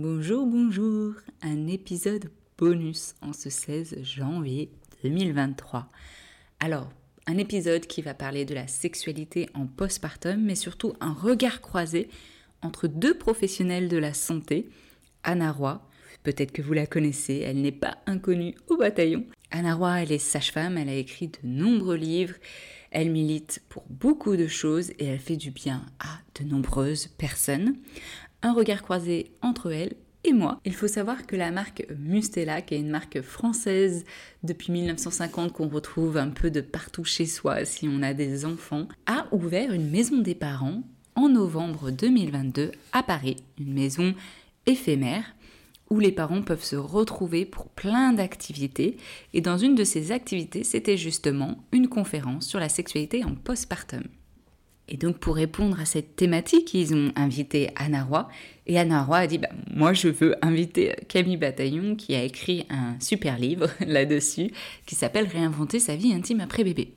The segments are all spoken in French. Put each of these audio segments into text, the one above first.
Bonjour, bonjour, un épisode bonus en ce 16 janvier 2023. Alors, un épisode qui va parler de la sexualité en postpartum, mais surtout un regard croisé entre deux professionnels de la santé, Anna Roy, peut-être que vous la connaissez, elle n'est pas inconnue au bataillon. Anna Roy, elle est sage-femme, elle a écrit de nombreux livres, elle milite pour beaucoup de choses et elle fait du bien à de nombreuses personnes un regard croisé entre elle et moi. Il faut savoir que la marque Mustela, qui est une marque française depuis 1950 qu'on retrouve un peu de partout chez soi si on a des enfants, a ouvert une maison des parents en novembre 2022 à Paris, une maison éphémère où les parents peuvent se retrouver pour plein d'activités. Et dans une de ces activités, c'était justement une conférence sur la sexualité en postpartum. Et donc pour répondre à cette thématique, ils ont invité Anna Roy. Et Anna Roy a dit, bah, moi je veux inviter Camille Bataillon qui a écrit un super livre là-dessus qui s'appelle Réinventer sa vie intime après bébé.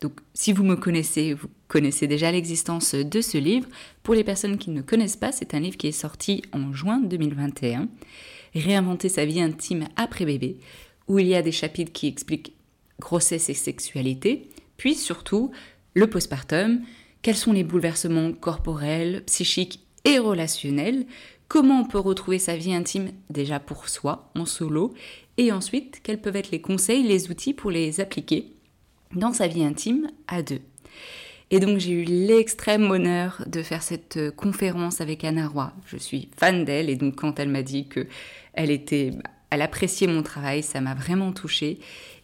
Donc si vous me connaissez, vous connaissez déjà l'existence de ce livre. Pour les personnes qui ne connaissent pas, c'est un livre qui est sorti en juin 2021. Réinventer sa vie intime après bébé, où il y a des chapitres qui expliquent grossesse et sexualité, puis surtout le postpartum, quels sont les bouleversements corporels, psychiques et relationnels, comment on peut retrouver sa vie intime déjà pour soi, en solo, et ensuite quels peuvent être les conseils, les outils pour les appliquer dans sa vie intime à deux? Et donc j'ai eu l'extrême honneur de faire cette conférence avec Anna Roy. Je suis fan d'elle et donc quand elle m'a dit que elle était, elle appréciait mon travail, ça m'a vraiment touchée.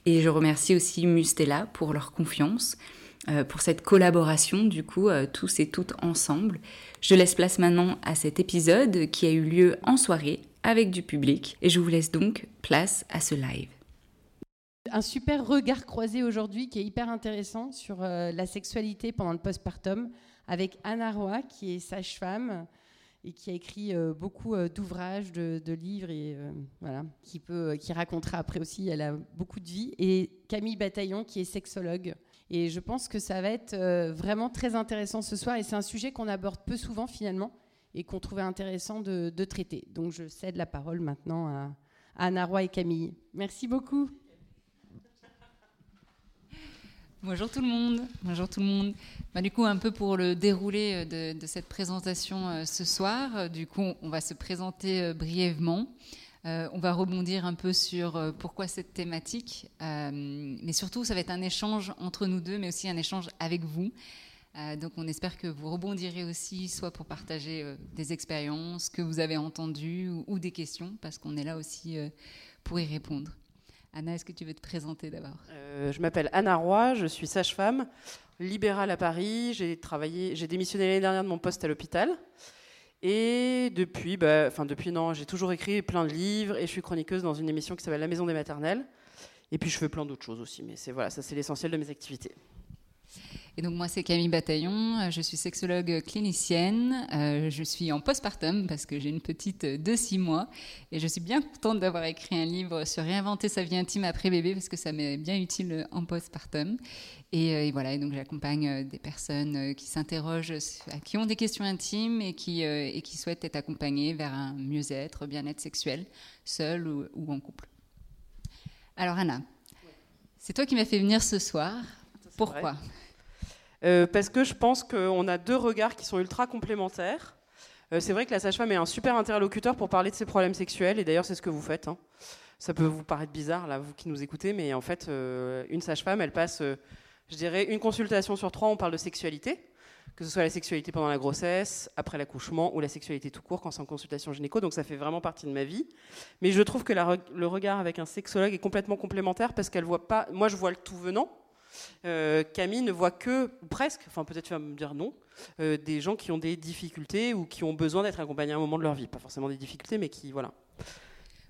Et je remercie aussi Mustela pour leur confiance. Euh, pour cette collaboration, du coup, euh, tous et toutes ensemble. Je laisse place maintenant à cet épisode qui a eu lieu en soirée avec du public et je vous laisse donc place à ce live. Un super regard croisé aujourd'hui qui est hyper intéressant sur euh, la sexualité pendant le postpartum avec Anna Roy qui est sage-femme et qui a écrit beaucoup d'ouvrages, de, livres et voilà, qui peut, qui racontera après aussi. Elle a beaucoup de vie et Camille Bataillon qui est sexologue et je pense que ça va être euh, vraiment très intéressant ce soir. Et c'est un sujet qu'on aborde peu souvent finalement et qu'on trouvait intéressant de, traiter. Donc je cède la parole maintenant à, Anna Roy et Camille. Merci beaucoup. Bonjour tout le monde. Bonjour tout le monde. Bah, du coup, un peu pour le déroulé euh, de, cette présentation euh, ce soir, du coup, on va se présenter brièvement. On va rebondir un peu sur pourquoi cette thématique, mais surtout, ça va être un échange entre nous deux, mais aussi un échange avec vous. donc, on espère que vous rebondirez aussi, soit pour partager des expériences que vous avez entendues ou des questions, parce qu'on est là aussi pour y répondre. Anna, est-ce que tu veux te présenter d'abord? Euh, Je m'appelle Anna Roy, je suis sage-femme, libérale à Paris. J'ai travaillé, j'ai démissionné l'année dernière de mon poste à l'hôpital. Et depuis, bah, enfin depuis non, j'ai toujours écrit plein de livres et je suis chroniqueuse dans une émission qui s'appelle La Maison des Maternelles. Et puis je fais plein d'autres choses aussi, mais c'est voilà, ça c'est l'essentiel de mes activités. Et donc moi c'est Camille Bataillon, euh, je suis sexologue clinicienne, euh, je suis en postpartum parce que j'ai une petite de 6 mois. Et je suis bien contente d'avoir écrit un livre sur réinventer sa vie intime après bébé parce que ça m'est bien utile en postpartum. Et, euh, et voilà, et donc j'accompagne des personnes qui s'interrogent, qui ont des questions intimes et qui, et qui souhaitent être accompagnées vers un mieux-être, bien-être sexuel, seul ou, ou, en couple. Alors Anna, c'est toi qui m'as fait venir ce soir. Pourquoi? Euh, parce que je pense qu'on a deux regards qui sont ultra complémentaires. Euh, c'est vrai que la sage-femme est un super interlocuteur pour parler de ses problèmes sexuels, et d'ailleurs c'est ce que vous faites. Hein. Ça peut vous paraître bizarre, là, vous qui nous écoutez, mais en fait, euh, une sage-femme, elle passe, je dirais, une consultation sur trois, on parle de sexualité, que ce soit la sexualité pendant la grossesse, après l'accouchement, ou la sexualité tout court quand c'est en consultation gynéco, donc ça fait vraiment partie de ma vie. Mais je trouve que le regard avec un sexologue est complètement complémentaire, parce qu'elle voit pas, moi je vois le tout venant, euh, Camille ne voit que, ou presque, enfin peut-être tu vas me dire non, euh, des gens qui ont des difficultés ou qui ont besoin d'être accompagnés à un moment de leur vie. Pas forcément des difficultés, mais qui, voilà.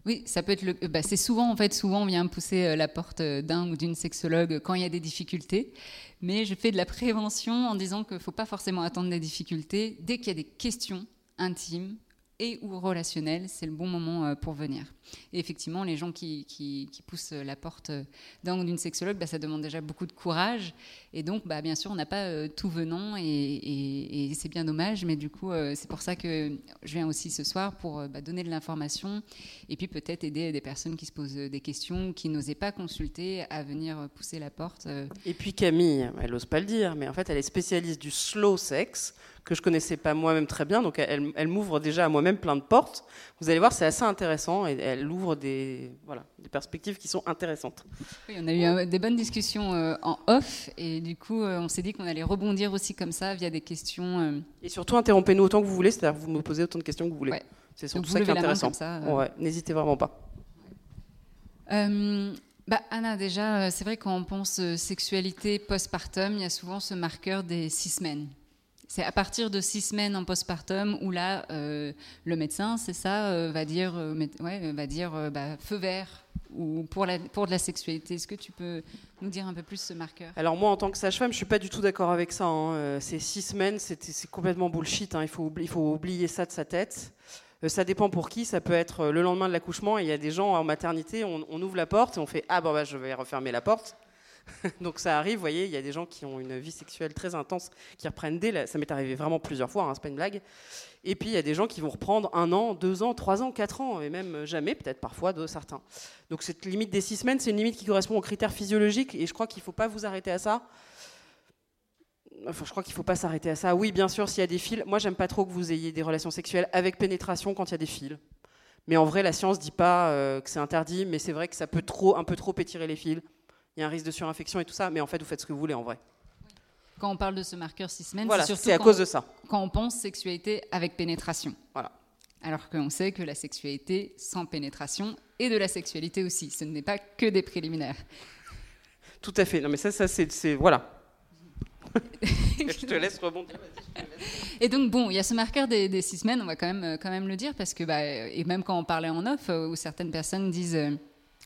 Oui, ça peut être le. Bah, c'est souvent, en fait, souvent on vient pousser euh, la porte d'un ou d'une sexologue quand il y a des difficultés. Mais je fais de la prévention en disant qu'il ne faut pas forcément attendre des difficultés. Dès qu'il y a des questions intimes, et ou relationnel, c'est le bon moment euh, pour venir. Et effectivement, les gens qui, qui, poussent la porte d'un ou d'une sexologue, bah, ça demande déjà beaucoup de courage. Et donc, bah, bien sûr, on n'a pas euh, tout venant et, c'est bien dommage. Mais du coup, euh, c'est pour ça que je viens aussi ce soir pour bah, donner de l'information et puis peut-être aider des personnes qui se posent des questions, qui n'osaient pas consulter, à venir pousser la porte. Et puis Camille, elle n'ose pas le dire, mais en fait, elle est spécialiste du slow sex que je connaissais pas moi-même très bien. Donc elle, elle m'ouvre déjà à moi-même plein de portes. Vous allez voir, c'est assez intéressant et elle ouvre des, voilà, des perspectives qui sont intéressantes. Oui, on a eu des bonnes discussions euh, en off et du coup, euh, on s'est dit qu'on allait rebondir aussi comme ça via des questions. Euh. Et surtout, interrompez-nous autant que vous voulez, c'est-à-dire vous me posez autant de questions que vous voulez. C'est surtout ça qui est intéressant. N'hésitez vraiment pas. Bah, Anna, déjà, c'est vrai quand on pense sexualité postpartum, il y a souvent ce marqueur des six semaines. C'est à partir de six semaines en postpartum où là, euh, le médecin, c'est ça, euh, va dire, euh, va dire bah, feu vert ou pour, la, de la sexualité. Est-ce que tu peux nous dire un peu plus ce marqueur? Alors moi, en tant que sage-femme, je suis pas du tout d'accord avec ça. Hein. Ces six semaines, c'est complètement bullshit. Hein. Il, faut, il faut oublier ça de sa tête. Ça dépend pour qui. Ça peut être le lendemain de l'accouchement. Il y a des gens en maternité, on, ouvre la porte et on fait ah bon bah je vais refermer la porte. Donc ça arrive, vous voyez, il y a des gens qui ont une vie sexuelle très intense, qui reprennent dès, ça m'est arrivé vraiment plusieurs fois, hein, c'est pas une blague. Et puis il y a des gens qui vont reprendre un an, deux ans, trois ans, quatre ans, et même jamais, peut-être parfois de certains. Donc cette limite des six semaines, c'est une limite qui correspond aux critères physiologiques, et je crois qu'il ne faut pas vous arrêter à ça. Enfin, je crois qu'il ne faut pas s'arrêter à ça. Oui, bien sûr, s'il y a des fils. Moi, j'aime pas trop que vous ayez des relations sexuelles avec pénétration quand il y a des fils. Mais en vrai, la science dit pas euh, que c'est interdit, mais c'est vrai que ça peut trop, un peu trop étirer les fils il y a un risque de surinfection et tout ça, mais en fait, vous faites ce que vous voulez en vrai. Quand on parle de ce marqueur six semaines, voilà, c'est à cause de ça. Quand on pense sexualité avec pénétration. Voilà. Alors qu'on sait que la sexualité sans pénétration et de la sexualité aussi, ce n'est pas que des préliminaires. Tout à fait. Non, mais ça, ça c'est voilà. je te laisse rebondir. Et donc bon, il y a ce marqueur des, six semaines, on va quand même euh, quand même le dire parce que bah, et même quand on parlait en off, euh, où certaines personnes disent euh,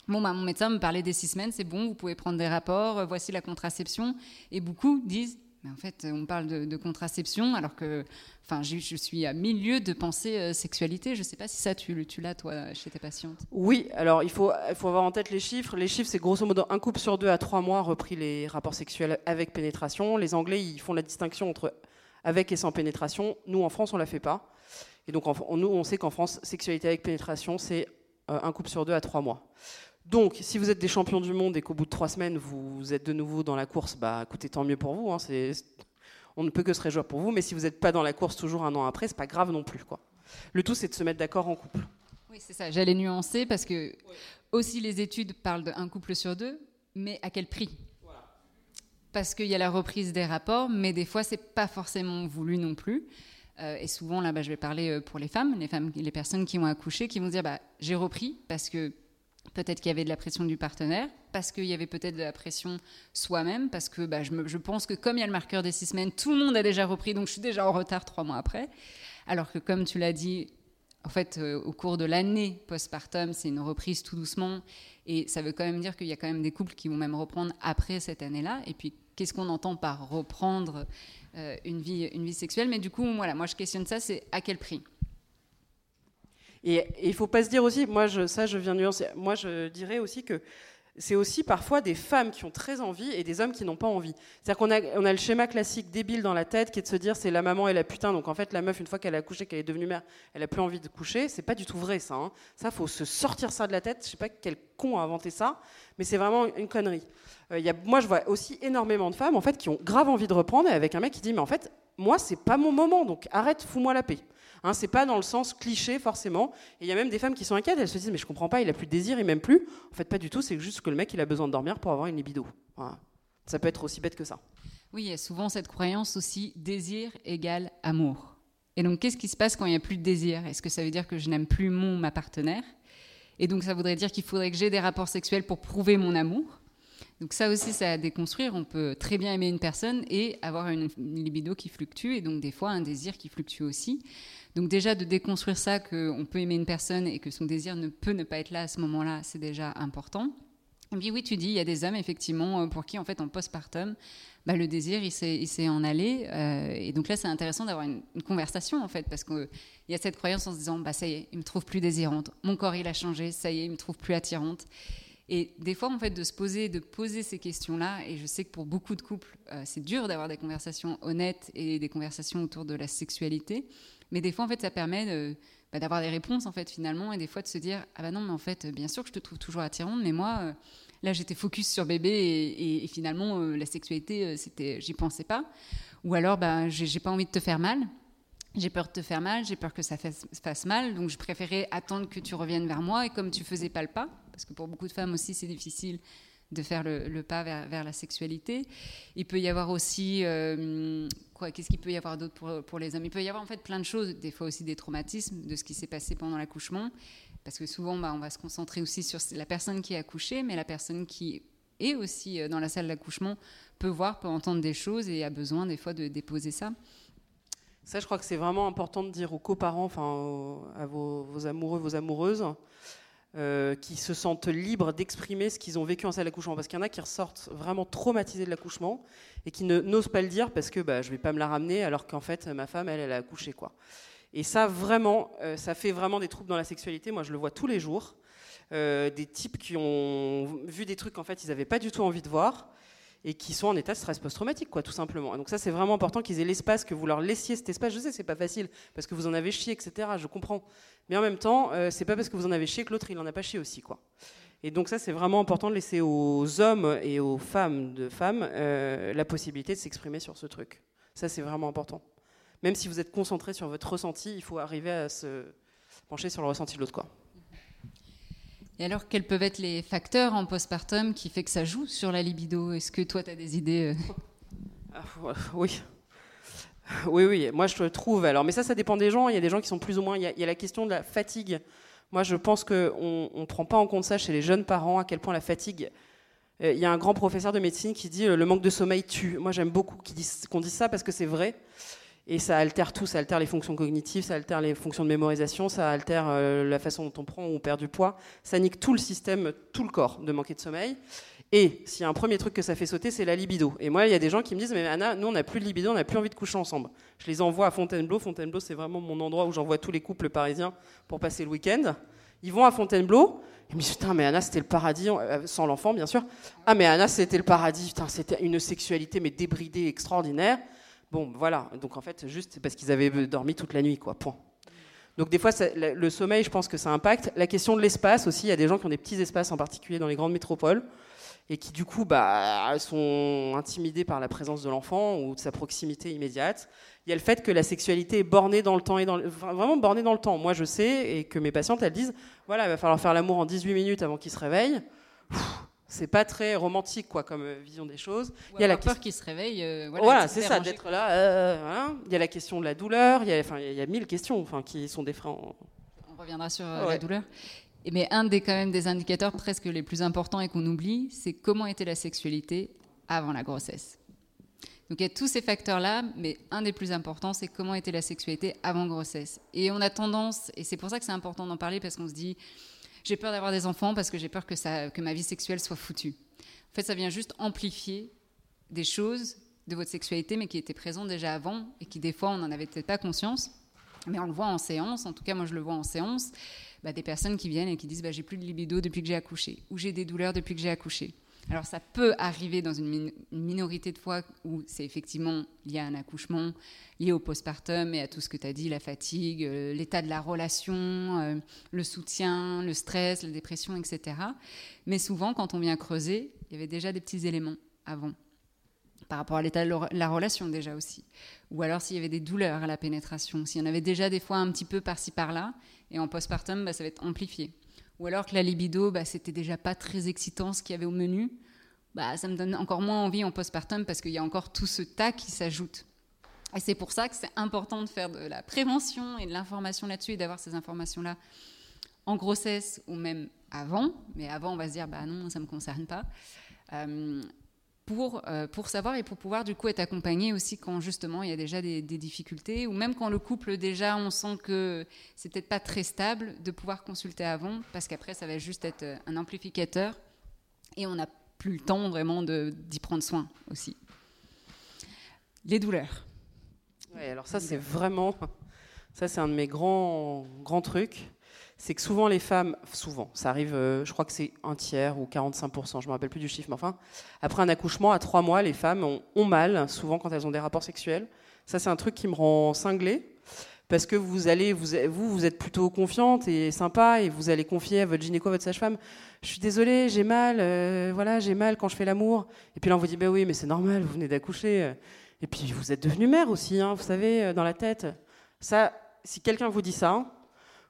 Bah, mon médecin me parlait des six semaines, c'est bon, vous pouvez prendre des rapports, euh, voici la contraception. Et beaucoup disent, mais en fait, on parle de, contraception, alors que enfin, je, suis à milieu de penser euh, sexualité. Je ne sais pas si ça, tu, tu l'as, toi, chez tes patientes. Oui, alors il faut, il faut avoir en tête les chiffres. Les chiffres, c'est grosso modo un couple sur deux à trois mois repris les rapports sexuels avec pénétration. Les Anglais, ils font la distinction entre avec et sans pénétration. Nous, en France, on ne la fait pas. Et donc, nous, on sait qu'en France, sexualité avec pénétration, c'est euh, un couple sur deux à trois mois. Donc, si vous êtes des champions du monde et qu'au bout de trois semaines, vous êtes de nouveau dans la course, bah écoutez, tant mieux pour vous. Hein, on ne peut que se réjouir pour vous, mais si vous n'êtes pas dans la course toujours un an après, c'est pas grave non plus. Quoi. Le tout, c'est de se mettre d'accord en couple. Oui, c'est ça. J'allais nuancer parce que aussi les études parlent d'un couple sur deux, mais à quel prix? Parce qu'il y a la reprise des rapports, mais des fois, c'est pas forcément voulu non plus. Euh, et souvent, là, bah, je vais parler euh, pour les femmes, les femmes, les personnes qui ont accouché, qui vont dire bah, j'ai repris parce que peut-être qu'il y avait de la pression du partenaire, parce qu'il y avait peut-être de la pression soi-même, parce que bah, je, pense que comme il y a le marqueur des six semaines, tout le monde a déjà repris, donc je suis déjà en retard trois mois après. Alors que comme tu l'as dit, en fait, euh, au cours de l'année postpartum, c'est une reprise tout doucement. Et ça veut quand même dire qu'il y a quand même des couples qui vont même reprendre après cette année-là. Et puis, qu'est-ce qu'on entend par reprendre euh, une, vie, une vie sexuelle? Mais du coup, voilà, moi, je questionne ça, c'est à quel prix? Et il faut pas se dire aussi, moi, je, ça, je viens nuancer. Moi, je dirais aussi que c'est aussi parfois des femmes qui ont très envie et des hommes qui n'ont pas envie. C'est-à-dire qu'on a, le schéma classique débile dans la tête qui est de se dire c'est la maman et la putain. Donc en fait, la meuf, une fois qu'elle a couché, qu'elle est devenue mère, elle a plus envie de coucher. C'est pas du tout vrai ça. Hein. Ça, faut se sortir ça de la tête. Je sais pas quel con a inventé ça, mais c'est vraiment une connerie. Euh, moi, je vois aussi énormément de femmes en fait qui ont grave envie de reprendre et avec un mec qui dit mais en fait, moi, c'est pas mon moment, donc arrête, fous-moi la paix. Hein, c'est pas dans le sens cliché forcément. Et il y a même des femmes qui sont inquiètes, elles se disent mais je comprends pas, il a plus de désir, il m'aime plus. En fait, pas du tout, c'est juste que le mec il a besoin de dormir pour avoir une libido. Ça peut être aussi bête que ça. Oui, il y a souvent cette croyance aussi désir égale amour. Et donc qu'est-ce qui se passe quand il n'y a plus de désir? Est-ce que ça veut dire que je n'aime plus mon ma partenaire? Et donc ça voudrait dire qu'il faudrait que j'ai des rapports sexuels pour prouver mon amour? Donc ça aussi, c'est à déconstruire. On peut très bien aimer une personne et avoir une, libido qui fluctue et donc des fois un désir qui fluctue aussi. Donc déjà de déconstruire ça, qu'on peut aimer une personne et que son désir ne peut ne pas être là à ce moment-là, c'est déjà important. Et puis oui, tu dis, il y a des hommes effectivement euh, pour qui en fait en postpartum, bah, le désir il s'est en allé. Euh, et donc là, c'est intéressant d'avoir une, conversation en fait parce qu'il y a cette croyance en se disant, bah ça y est, il me trouve plus désirante, mon corps il a changé, ça y est, il me trouve plus attirante. Et des fois, en fait, de se poser, de poser ces questions-là, et je sais que pour beaucoup de couples, euh, c'est dur d'avoir des conversations honnêtes et des conversations autour de la sexualité, mais des fois, en fait, ça permet bah, d'avoir des réponses, en fait, finalement, et des fois de se dire, ah bah non, mais en fait, bien sûr que je te trouve toujours attirante, mais moi, euh, là, j'étais focus sur bébé, et, finalement, euh, la sexualité, c'était, j'y pensais pas. Ou alors, bah, j'ai pas envie de te faire mal, j'ai peur de te faire mal, j'ai peur que ça fasse, fasse, mal, donc je préférais attendre que tu reviennes vers moi. Et comme tu faisais pas le pas, parce que pour beaucoup de femmes aussi c'est difficile de faire le, pas vers, la sexualité. Il peut y avoir aussi euh, Qu'est-ce qu'il peut y avoir d'autre pour, pour, les hommes? Il peut y avoir en fait plein de choses, des fois aussi des traumatismes de ce qui s'est passé pendant l'accouchement, parce que souvent bah, on va se concentrer aussi sur la personne qui est accouchée, mais la personne qui est aussi euh, dans la salle d'accouchement peut voir, peut entendre des choses et a besoin des fois de déposer ça. Ça, je crois que c'est vraiment important de dire aux coparents, enfin à vos, amoureux, vos amoureuses, euh, qui se sentent libres d'exprimer ce qu'ils ont vécu en salle d'accouchement. Parce qu'il y en a qui ressortent vraiment traumatisés de l'accouchement et qui n'osent pas le dire parce que bah, je vais pas me la ramener alors qu'en fait ma femme, elle, elle a accouché. Quoi. Et ça, vraiment, euh, ça fait vraiment des troubles dans la sexualité. Moi, je le vois tous les jours. Euh, des types qui ont vu des trucs qu'en fait ils n'avaient pas du tout envie de voir et qui sont en état de stress post-traumatique, quoi, tout simplement. donc ça, c'est vraiment important qu'ils aient l'espace, que vous leur laissiez cet espace. Je sais, c'est pas facile parce que vous en avez chié, etc. Je comprends. Mais en même temps, euh, c'est pas parce que vous en avez chié que l'autre il en a pas chié aussi, quoi. Et donc ça, c'est vraiment important de laisser aux hommes et aux femmes de femmes euh, la possibilité de s'exprimer sur ce truc. Ça, c'est vraiment important. Même si vous êtes concentré sur votre ressenti, il faut arriver à se pencher sur le ressenti de l'autre, quoi. Et alors, quels peuvent être les facteurs en postpartum qui fait que ça joue sur la libido? Est-ce que toi, tu as des idées euh? Ah, Oui. Oui, oui, moi je trouve. Alors, mais ça, ça dépend des gens. Il y a des gens qui sont plus ou moins. Il y a, la question de la fatigue. Moi, je pense qu'on ne prend pas en compte ça chez les jeunes parents, à quel point la fatigue. Euh, il y a un grand professeur de médecine qui dit euh, le manque de sommeil tue. Moi, j'aime beaucoup qu'on dise ça parce que c'est vrai. Et ça altère tout, ça altère les fonctions cognitives, ça altère les fonctions de mémorisation, ça altère euh, la façon dont on prend ou on perd du poids, ça nique tout le système, tout le corps de manquer de sommeil. Et s'il y a un premier truc que ça fait sauter, c'est la libido. Et moi, il y a des gens qui me disent, mais Anna, nous, on n'a plus de libido, on n'a plus envie de coucher ensemble. Je les envoie à Fontainebleau. Fontainebleau, c'est vraiment mon endroit où j'envoie tous les couples parisiens pour passer le week-end. Ils vont à Fontainebleau. Ils me disent, putain, mais Anna, c'était le paradis, euh, sans l'enfant, bien sûr. Ah, mais Anna, c'était le paradis, putain, c'était une sexualité, mais débridée, extraordinaire. Bon, voilà. Donc en fait, juste parce qu'ils avaient dormi toute la nuit, quoi. Point. Donc des fois, le sommeil, je pense que ça impacte. La question de l'espace aussi, il y a des gens qui ont des petits espaces, en particulier dans les grandes métropoles, et qui du coup bah, sont intimidés par la présence de l'enfant ou de sa proximité immédiate. Il y a le fait que la sexualité est bornée dans le temps et dans vraiment bornée dans le temps. Moi, je sais et que mes patientes elles disent voilà, il va falloir faire l'amour en 18 minutes avant qu'il se réveille. C'est pas très romantique quoi comme euh, vision des choses. il y a la peur qu'il se réveille. Euh, voilà, c'est ça, d'être là. Euh, il y a la question de la douleur. Il y a, enfin, il y a mille questions, enfin, qui sont des freins. On reviendra sur la douleur. Mais un des, quand même, des indicateurs presque les plus importants et qu'on oublie, c'est comment était la sexualité avant la grossesse. Donc il y a tous ces facteurs-là, mais un des plus importants, c'est comment était la sexualité avant grossesse. Et on a tendance, et c'est pour ça que c'est important d'en parler, parce qu'on se dit, j'ai peur d'avoir des enfants parce que j'ai peur que, ça, que ma vie sexuelle soit foutue. En fait, ça vient juste amplifier des choses de votre sexualité, mais qui étaient présentes déjà avant, et qui des fois, on n'en avait peut-être pas conscience. Mais on le voit en séance, en tout cas moi je le vois en séance, bah, des personnes qui viennent et qui disent bah, j'ai plus de libido depuis que j'ai accouché, ou j'ai des douleurs depuis que j'ai accouché. Alors ça peut arriver dans une, minorité de fois où c'est effectivement lié à un accouchement, lié au postpartum et à tout ce que tu as dit, la fatigue, euh, l'état de la relation, euh, le soutien, le stress, la dépression, etc. Mais souvent, quand on vient creuser, il y avait déjà des petits éléments avant, par rapport à l'état de la relation déjà aussi. Ou alors s'il y avait des douleurs à la pénétration, s'il y en avait déjà des fois un petit peu par-ci par-là, et en postpartum, bah, ça va être amplifié. Ou alors que la libido, bah, c'était déjà pas très excitant ce qu'il y avait au menu, bah, ça me donne encore moins envie en postpartum parce qu'il y a encore tout ce tas qui s'ajoute. Et c'est pour ça que c'est important de faire de la prévention et de l'information là-dessus et d'avoir ces informations-là en grossesse ou même avant. Mais avant, on va se dire, bah non, ça ne me concerne pas. Euh, pour, euh, pour savoir et pour pouvoir du coup être accompagné aussi quand justement il y a déjà des, difficultés ou même quand le couple déjà on sent que c'est peut-être pas très stable de pouvoir consulter avant parce qu'après ça va juste être euh, un amplificateur et on n'a plus le temps vraiment d'y prendre soin aussi. Les douleurs. Oui, alors ça c'est vraiment ça c'est un de mes grands grands trucs c'est que souvent les femmes, souvent, ça arrive, euh, je crois que c'est un tiers ou 45%, je me rappelle plus du chiffre, mais enfin, après un accouchement, à trois mois, les femmes ont, mal, souvent quand elles ont des rapports sexuels. Ça, c'est un truc qui me rend cinglée, parce que vous allez, vous, vous, vous êtes plutôt confiante et sympa, et vous allez confier à votre gynéco, à votre sage-femme, je suis désolée, j'ai mal, euh, voilà, j'ai mal quand je fais l'amour. Et puis là, on vous dit, ben oui, mais c'est normal, vous venez d'accoucher. Et puis, vous êtes devenue mère aussi, hein, vous savez, euh, dans la tête. Ça, si quelqu'un vous dit ça,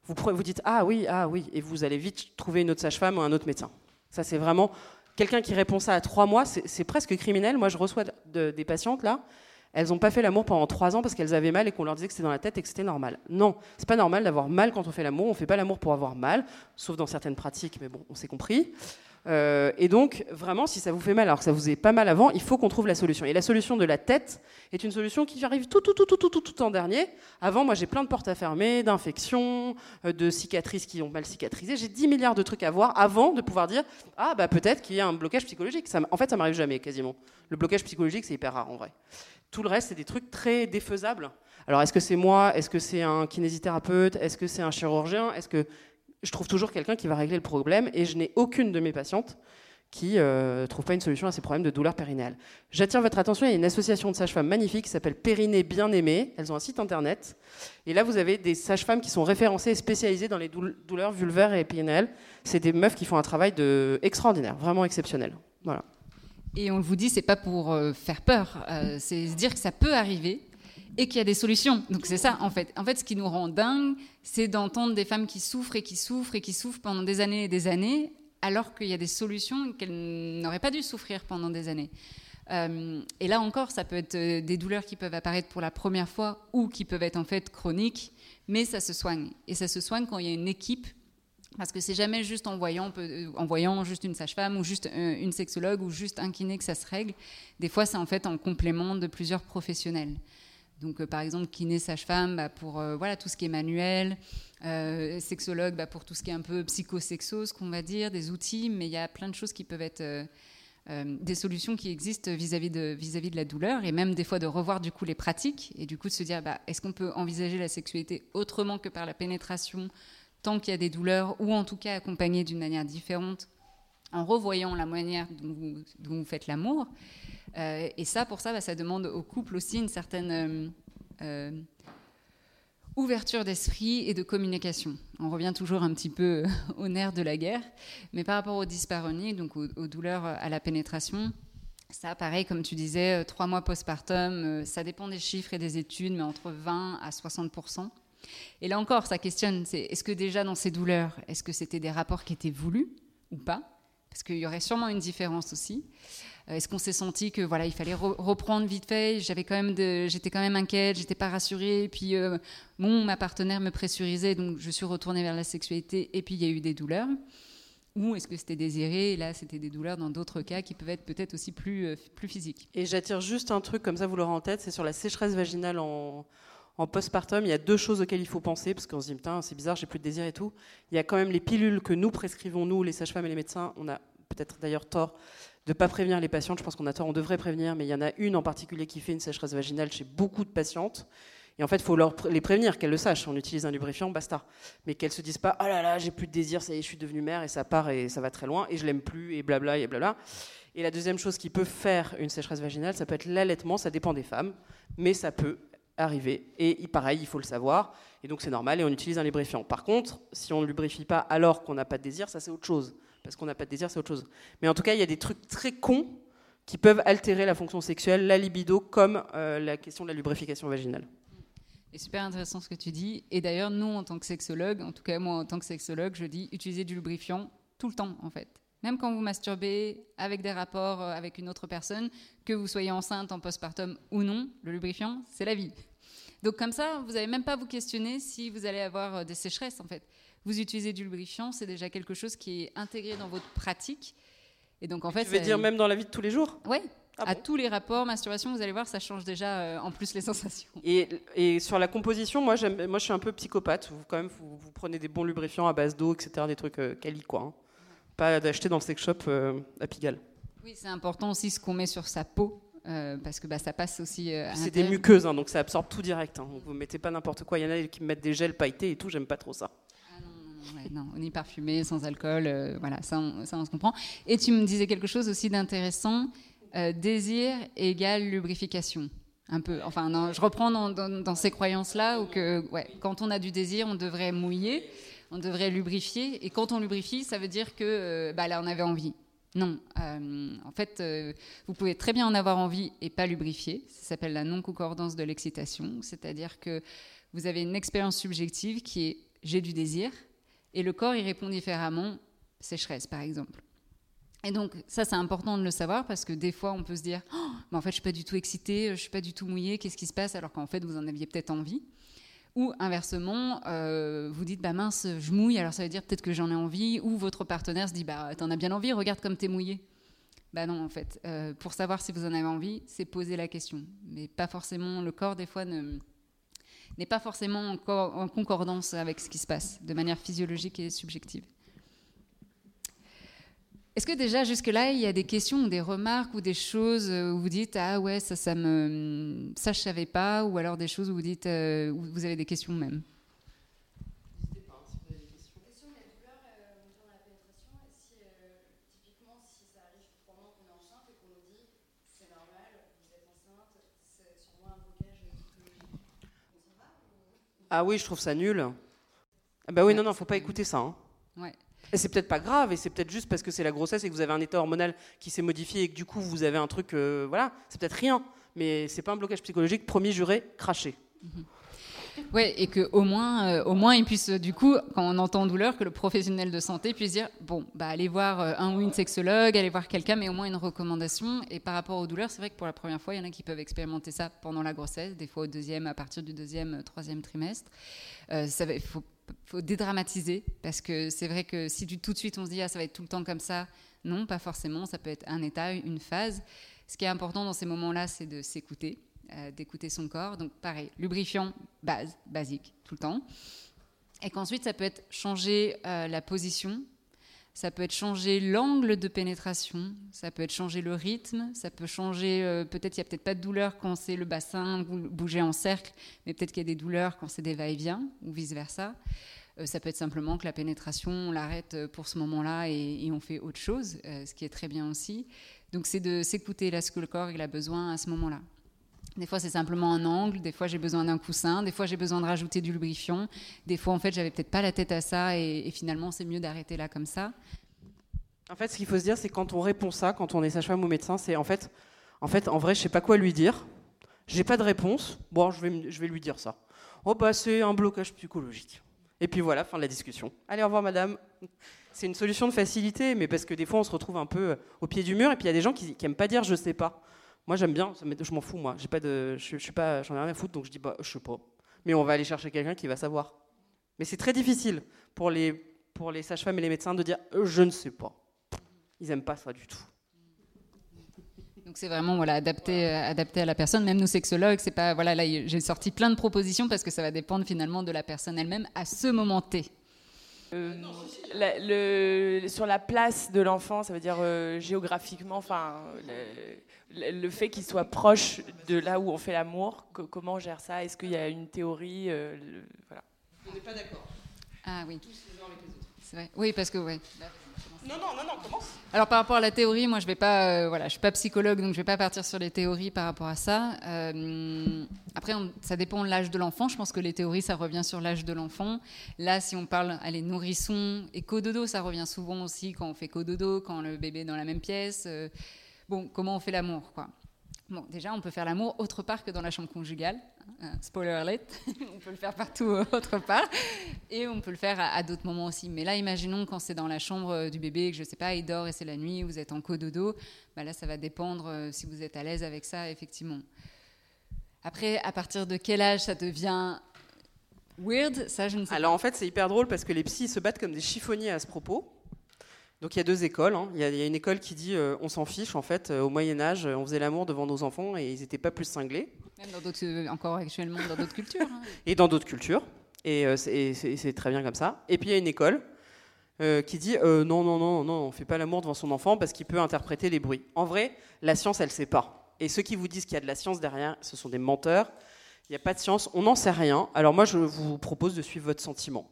vous, dites ah oui, ah oui, et vous allez vite trouver une autre sage-femme ou un autre médecin. Ça, c'est vraiment quelqu'un qui répond ça à trois mois, c'est presque criminel. Moi, je reçois des patientes là, elles n'ont pas fait l'amour pendant trois ans parce qu'elles avaient mal et qu'on leur disait que c'était dans la tête et que c'était normal. Non, c'est pas normal d'avoir mal quand on fait l'amour. On fait pas l'amour pour avoir mal, sauf dans certaines pratiques, mais bon, on s'est compris. Euh, et donc, vraiment, si ça vous fait mal alors que ça vous est pas mal avant, il faut qu'on trouve la solution. Et la solution de la tête est une solution qui arrive tout, tout, tout, tout, tout, tout, tout en dernier. Avant, moi, j'ai plein de portes à fermer, d'infections, euh, de cicatrices qui ont mal cicatrisé. J'ai 10 milliards de trucs à voir avant de pouvoir dire Ah, bah peut-être qu'il y a un blocage psychologique. En fait, ça m'arrive jamais, quasiment. Le blocage psychologique, c'est hyper rare en vrai. Tout le reste, c'est des trucs très défaisables. Alors, est-ce que c'est moi? Est-ce que c'est un kinésithérapeute? Est-ce que c'est un chirurgien? Est-ce que je trouve toujours quelqu'un qui va régler le problème et je n'ai aucune de mes patientes qui ne euh, trouve pas une solution à ces problèmes de douleur périnéale. J'attire votre attention, il y a une association de sages-femmes magnifique qui s'appelle Périnée Bien Aimée. Elles ont un site internet. Et là, vous avez des sages-femmes qui sont référencées et spécialisées dans les douleurs vulvaires et périnéales. C'est des meufs qui font un travail de extraordinaire, vraiment exceptionnel. Voilà. Et on vous dit, c'est pas pour euh, faire peur, euh, c'est se dire que ça peut arriver et qu'il y a des solutions. Donc c'est ça en fait. En fait, ce qui nous rend dingue, c'est d'entendre des femmes qui souffrent et qui souffrent et qui souffrent pendant des années et des années, alors qu'il y a des solutions qu'elles n'auraient pas dû souffrir pendant des années. Euh, et là encore, ça peut être euh, des douleurs qui peuvent apparaître pour la première fois ou qui peuvent être en fait chroniques, mais ça se soigne. Et ça se soigne quand il y a une équipe parce que c'est jamais juste en voyant, euh, en voyant juste une sage-femme ou juste une sexologue ou juste un kiné que ça se règle. Des fois, c'est en fait en complément de plusieurs professionnels. Donc, euh, par exemple, kiné, sage-femme bah, pour euh, voilà, tout ce qui est manuel, euh, sexologue bah, pour tout ce qui est un peu psychosexo, ce qu'on va dire, des outils, mais il y a plein de choses qui peuvent être des solutions qui existent vis-à-vis de, la douleur, et même des fois de revoir du coup les pratiques, et du coup de se dire, bah, est-ce qu'on peut envisager la sexualité autrement que par la pénétration, tant qu'il y a des douleurs, ou en tout cas accompagner d'une manière différente, en revoyant la manière dont vous faites l'amour. Euh, et ça, pour ça, bah, ça demande au couple aussi une certaine euh, euh, Ouverture d'esprit et de communication. On revient toujours un petit peu au nerf de la guerre, mais par rapport aux dyspareunies, donc aux, douleurs à la pénétration, ça, pareil, comme tu disais, trois mois postpartum, ça dépend des chiffres et des études, mais entre 20 à 60% Et là encore, ça questionne, c'est est-ce que déjà dans ces douleurs, est-ce que c'était des rapports qui étaient voulus ou pas? Parce qu'il y aurait sûrement une différence aussi. Euh, est-ce qu'on s'est senti que voilà, il fallait reprendre vite fait? J'avais quand même, j'étais quand même inquiète, j'étais pas rassurée. Puis euh, bon, ma partenaire me pressurisait, donc je suis retournée vers la sexualité. Et puis il y a eu des douleurs. Ou est-ce que c'était désiré? Et là, c'était des douleurs dans d'autres cas qui peuvent être peut-être aussi plus, euh, plus physiques. Et j'attire juste un truc comme ça, vous l'aurez en tête, c'est sur la sécheresse vaginale en, en postpartum, il y a deux choses auxquelles il faut penser, parce qu'on se dit, c'est bizarre, j'ai plus de désir et tout. Il y a quand même les pilules que nous prescrivons, nous, les sages-femmes et les médecins. On a peut-être d'ailleurs tort de ne pas prévenir les patientes. Je pense qu'on a tort, on devrait prévenir, mais il y en a une en particulier qui fait une sécheresse vaginale chez beaucoup de patientes. Et en fait, il faut les prévenir, qu'elles le sachent. On utilise un lubrifiant, basta. Mais qu'elles se disent pas, oh là là, j'ai plus de désir, ça y est, je suis devenue mère et ça part et ça va très loin et je l'aime plus et blabla et blabla. Et la deuxième chose qui peut faire une sécheresse vaginale, ça peut être l'allaitement, ça dépend des femmes, mais ça peut arriver. Et pareil, il faut le savoir. Et donc c'est normal et on utilise un lubrifiant. Par contre, si on ne lubrifie pas alors qu'on n'a pas de désir, ça c'est autre chose parce qu'on n'a pas de désir, c'est autre chose. Mais en tout cas, il y a des trucs très cons qui peuvent altérer la fonction sexuelle, la libido, comme euh, la question de la lubrification vaginale. C'est super intéressant ce que tu dis. Et d'ailleurs, nous, en tant que sexologue, en tout cas moi en tant que sexologue, je dis utiliser du lubrifiant tout le temps, en fait. Même quand vous masturbez avec des rapports euh, avec une autre personne, que vous soyez enceinte en postpartum ou non, le lubrifiant, c'est la vie. Donc comme ça, vous n'avez même pas à vous questionner si vous allez avoir euh, des sécheresses, en fait vous utilisez du lubrifiant, c'est déjà quelque chose qui est intégré dans votre pratique. Et donc en fait, tu veux dire même dans la vie de tous les jours? Oui. Ah à tous les rapports, masturbation, vous allez voir, ça change déjà euh, en plus les sensations. Et, et sur la composition, moi, moi je suis un peu psychopathe. Vous, quand même, vous, prenez des bons lubrifiants à base d'eau, etc., des trucs euh, quali, quoi. Hein. Pas d'acheter dans le sex shop euh, à Pigalle. Oui, c'est important aussi ce qu'on met sur sa peau. parce que bah, ça passe aussi. c'est des muqueuses, hein, donc ça absorbe tout direct. Hein. Vous mettez pas n'importe quoi. Il y en a qui mettent des gels pailletés et tout. J'aime pas trop ça non, on est parfumé, sans alcool, euh, voilà, ça on, ça on, se comprend. Et tu me disais quelque chose aussi d'intéressant, euh, désir égale lubrification. Un peu, enfin, non, je reprends dans, ces croyances-là où que, ouais, quand on a du désir, on devrait mouiller, on devrait lubrifier, et quand on lubrifie, ça veut dire que euh, bah, là, on avait envie. Non, en fait, vous pouvez très bien en avoir envie et pas lubrifier. Ça s'appelle la non-concordance de l'excitation, c'est-à-dire que vous avez une expérience subjective qui est j'ai du désir, et le corps y répond différemment, sécheresse par exemple. Et donc ça c'est important de le savoir parce que des fois on peut se dire oh, mais en fait je suis pas du tout excitée, je suis pas du tout mouillée, qu'est-ce qui se passe? Alors qu'en fait vous en aviez peut-être envie. Ou inversement, euh, vous dites bah mince je mouille alors ça veut dire peut-être que j'en ai envie. Ou votre partenaire se dit bah t'en as bien envie, regarde comme t'es mouillée. Bah non en fait, euh, pour savoir si vous en avez envie, c'est poser la question, mais pas forcément le corps des fois ne n'est pas forcément en, concordance avec ce qui se passe de manière physiologique et subjective. Est-ce que déjà jusque-là, il y a des questions ou des remarques ou des choses où vous dites ah ouais ça ça me ça je savais pas ou alors des choses où vous dites euh, où vous avez des questions même? Ah oui, je trouve ça nul. Ah bah oui, non, non, faut pas écouter ça. Hein. Ouais. Et c'est peut-être pas grave, et c'est peut-être juste parce que c'est la grossesse et que vous avez un état hormonal qui s'est modifié et que du coup vous avez un truc, euh, voilà, c'est peut-être rien, mais c'est pas un blocage psychologique. Promis, juré, craché. Mhm. Ouais, et que au moins, euh, au moins, il puisse, du coup, quand on entend douleur, que le professionnel de santé puisse dire, bon, bah allez voir euh, un ou une sexologue, allez voir quelqu'un, mais au moins une recommandation. Et par rapport aux douleurs, c'est vrai que pour la première fois, il y en a qui peuvent expérimenter ça pendant la grossesse, des fois au deuxième, à partir du deuxième, euh, troisième trimestre. Euh, il faut, faut, dédramatiser parce que c'est vrai que si tout de suite on se dit, ah, ça va être tout le temps comme ça, non, pas forcément. Ça peut être un état, une phase. Ce qui est important dans ces moments-là, c'est de s'écouter euh, d'écouter son corps. Donc pareil, lubrifiant base, basique, tout le temps. Et qu'ensuite, ça peut être changer euh, la position, ça peut être changer l'angle de pénétration, ça peut être changer le rythme, ça peut changer, euh, peut-être il n'y a peut-être pas de douleur quand c'est le bassin, bouger en cercle, mais peut-être qu'il y a des douleurs quand c'est des va-et-vient, ou vice-versa. ça peut être simplement que la pénétration, on l'arrête pour ce moment-là et, et, on fait autre chose, ce qui est très bien aussi. Donc c'est de s'écouter là ce que le corps il a besoin à ce moment-là. Des fois, c'est simplement un angle. Des fois, j'ai besoin d'un coussin. Des fois, j'ai besoin de rajouter du lubrifiant. Des fois, en fait, j'avais peut-être pas la tête à ça. Et, finalement, c'est mieux d'arrêter là comme ça. En fait, ce qu'il faut se dire, c'est quand on répond ça, quand on est sage-femme ou médecin, c'est en fait, en fait, en vrai, je sais pas quoi lui dire. J'ai pas de réponse. Bon, je vais, je vais lui dire ça. Oh bah, c'est un blocage psychologique. Et puis voilà, fin de la discussion. Allez, au revoir, madame. C'est une solution de facilité, mais parce que des fois, on se retrouve un peu au pied du mur. Et puis il y a des gens qui, qui aiment pas dire je sais pas. Moi, j'aime bien, je m'en fous, moi. J'ai pas de, je, suis pas, j'en ai rien à foutre, donc je dis, bah, je sais pas. Mais on va aller chercher quelqu'un qui va savoir. Mais c'est très difficile pour les, pour les sages-femmes et les médecins de dire, euh, je ne sais pas. Ils aiment pas ça du tout. Donc c'est vraiment voilà adapté, euh, adapté à la personne. Même nous sexologues, c'est pas voilà là j'ai sorti plein de propositions parce que ça va dépendre finalement de la personne elle-même à ce moment T. Euh, le, sur la place de l'enfant, ça veut dire euh, géographiquement, enfin, le, fait qu'il soit proche de là où on fait l'amour, comment on gère ça? Est-ce qu'il y a une théorie euh, voilà. On n'est pas d'accord. Ah oui. C'est vrai. Oui, parce que ouais. Non, non, non, non, commence. Alors par rapport à la théorie, moi je vais pas, euh, voilà, je suis pas psychologue, donc je vais pas partir sur les théories par rapport à ça. Euh, après, ça dépend de l'âge de l'enfant. Je pense que les théories, ça revient sur l'âge de l'enfant. Là, si on parle, allez, nourrisson et cododo, ça revient souvent aussi quand on fait cododo, quand le bébé est dans la même pièce. Euh, bon, comment on fait l'amour, quoi? Bon, déjà, on peut faire l'amour autre part que dans la chambre conjugale. Hein, spoiler alert, on peut le faire partout euh, autre part. Et on peut le faire à, d'autres moments aussi. Mais là, imaginons quand c'est dans la chambre euh, du bébé, que je sais pas, il dort et c'est la nuit, vous êtes en cododo. Bah là, ça va dépendre euh, si vous êtes à l'aise avec ça, effectivement. Après, à partir de quel âge ça devient weird Ça, je ne sais Alors, en fait, c'est hyper drôle parce que les psys se battent comme des chiffonniers à ce propos. Donc il y a deux écoles. Hein. Il, y a, une école qui dit euh, on s'en fiche en fait. Euh, au Moyen Âge, on faisait l'amour devant nos enfants et ils n'étaient pas plus cinglés. Même dans d'autres, euh, encore actuellement dans d'autres cultures. Hein. Et dans d'autres cultures. Et c'est très bien comme ça. Et puis il y a une école qui dit non non non non on fait pas l'amour devant son enfant parce qu'il peut interpréter les bruits. En vrai, la science elle sait pas. Et ceux qui vous disent qu'il y a de la science derrière, ce sont des menteurs. Il n'y a pas de science, on n'en sait rien. Alors moi je vous propose de suivre votre sentiment.